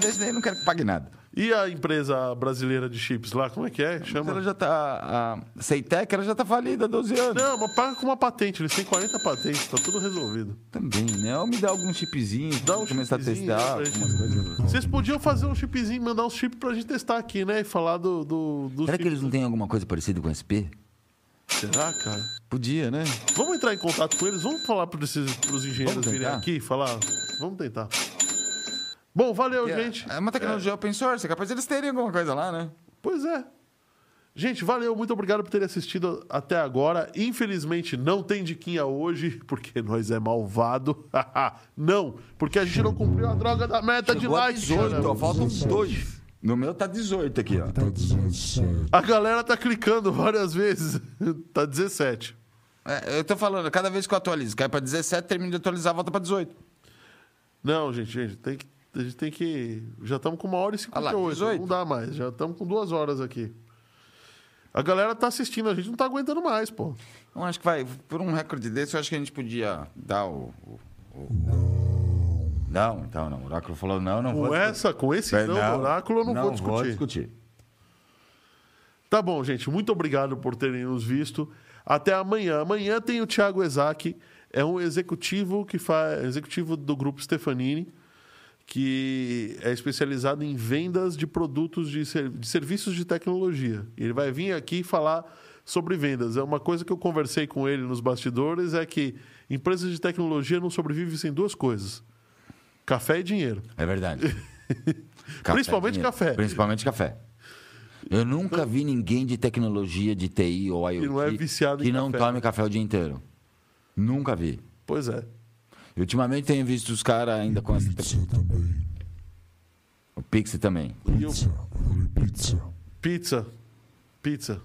desse daí não quero que pague nada.
E a empresa brasileira de chips lá, como é que é? Chama.
ela já tá. A Ceitec, ela já tá falida há 12 anos.
Não, mas paga com uma patente. Eles têm 40 patentes, tá tudo resolvido.
Também, né? Ou me dá algum chipzinho,
Dá um
começar
chipzinho,
a testar
né, pra
algumas coisas.
Vocês podiam fazer um chipzinho, mandar uns chips pra gente testar aqui, né? E falar do. do, do
Será que eles não têm alguma coisa parecida com SP?
Será, cara?
Podia, né?
Vamos entrar em contato com eles? Vamos falar para os engenheiros virem aqui e falar? Vamos tentar. Bom, valeu, gente.
É uma tecnologia open source, é capaz de eles terem alguma coisa lá, né?
Pois é. Gente, valeu, muito obrigado por terem assistido até agora. Infelizmente, não tem diquinha hoje, porque nós é malvado. não, porque a gente não cumpriu a droga da meta
Chegou
de like.
18,
cara.
ó, faltam dois. No meu tá 18 aqui, ó.
Tá 17.
A galera tá clicando várias vezes. tá 17.
É, eu tô falando, cada vez que eu atualizo, cai pra 17, termino de atualizar, volta pra 18.
Não, gente, gente, tem que, a gente tem que. Já estamos com uma hora e
Ah lá,
58.
18.
não dá mais. Já estamos com duas horas aqui. A galera tá assistindo, a gente não tá aguentando mais, pô.
Eu acho que vai, por um recorde desse, eu acho que a gente podia dar o. o- o- Não, então não. O Oráculo falou não, não vou.
Com essa, com esse
discutir.
não, oráculo, eu não, vou discutir.
Vou discutir.
Tá bom, gente. Muito obrigado por terem nos visto. Até amanhã. Amanhã tem o Thiago Ezak, é um executivo que faz executivo do grupo Stefanini, que é especializado em vendas de produtos de, ser- de serviços de tecnologia. Ele vai vir aqui falar sobre vendas. É uma coisa que eu conversei com ele nos bastidores é que empresas de tecnologia não sobrevivem sem duas coisas: café e dinheiro.
É verdade.
Principalmente
dinheiro.
café.
Principalmente café. Eu nunca vi ninguém de tecnologia, de TI ou IoT
não é viciado em
que não
café.
tome café o dia inteiro. Nunca vi.
Pois é.
E ultimamente tenho visto os caras ainda com essa.
Pizza também.
O Pixie também.
E
Pizza. Pizza.
pizza. Pizza.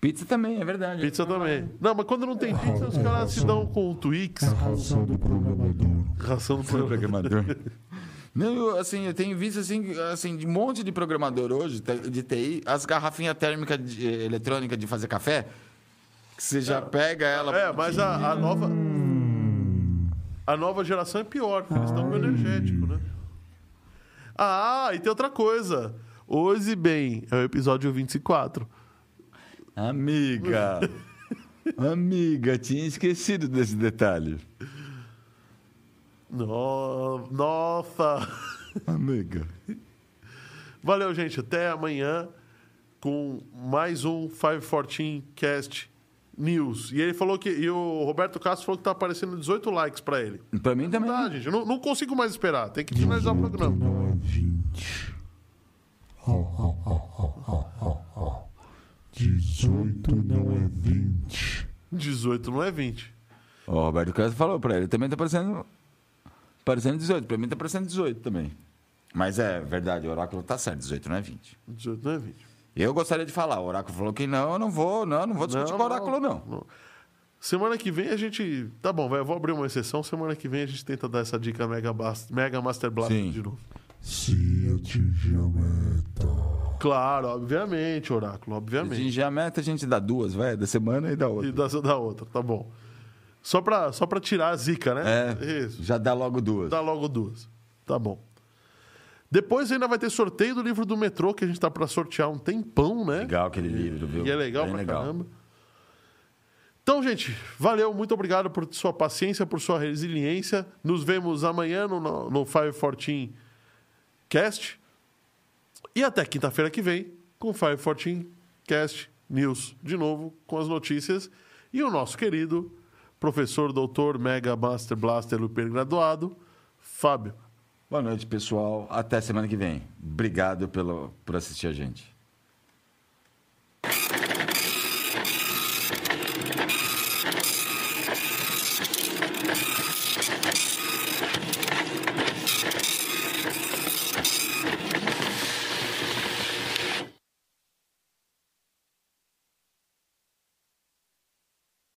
Pizza também, é verdade.
Pizza também. Não, mas quando não tem pizza, os caras se dão com Twix,
É a razão do programador.
ração do programa.
programador. Não, eu, assim, eu tenho visto assim, assim, de um monte de programador hoje, de TI, as garrafinhas térmicas de, eh, eletrônicas de fazer café, que você já pega ela.
É, mas a, a nova. A nova geração é pior, porque eles estão com energético, né? Ah, e tem outra coisa. Hoje, bem, é o episódio 24.
Amiga! Amiga, tinha esquecido desse detalhe.
No- Nossa!
Amiga.
Valeu, gente. Até amanhã com mais um 514 Cast News. E ele falou que. E o Roberto Castro falou que tá aparecendo 18 likes pra ele.
Pra mim também.
Tá, gente. Eu não, não consigo mais esperar. Tem que finalizar o programa.
Não é 20. Ó, ó, ó, ó, ó, ó, ó. 18 não é 20.
18 não é 20.
O Roberto Castro falou pra ele, também tá parecendo. Parecendo 18. Pra mim tá parecendo 18 também. Mas é verdade, o oráculo tá certo, 18 não é 20.
18 não é 20.
Eu gostaria de falar, o oráculo falou que não, eu não vou, não, não vou discutir com o oráculo, não.
Semana que vem a gente. Tá bom, vai, eu vou abrir uma exceção. Semana que vem a gente tenta dar essa dica Mega, Bas- Mega Master Blast
Sim.
de novo.
Se atingir a meta.
Claro, obviamente, Oráculo,
Se
obviamente.
atingir a meta, a gente dá duas, vai, da semana e da outra.
E da, da outra, tá bom. Só pra, só pra tirar a zica, né?
É,
Isso.
já dá logo duas.
Dá logo duas. Tá bom. Depois ainda vai ter sorteio do livro do metrô, que a gente tá pra sortear um tempão, né?
Legal aquele livro, viu?
E é legal
Bem
pra
legal.
caramba. Então, gente, valeu, muito obrigado por sua paciência, por sua resiliência. Nos vemos amanhã no, no, no 514 Cast. E até quinta-feira que vem com o 514 Cast News, de novo com as notícias. E o nosso querido professor, doutor, Mega Master Blaster graduado, Fábio.
Boa noite, pessoal. Até semana que vem. Obrigado pelo, por assistir a gente.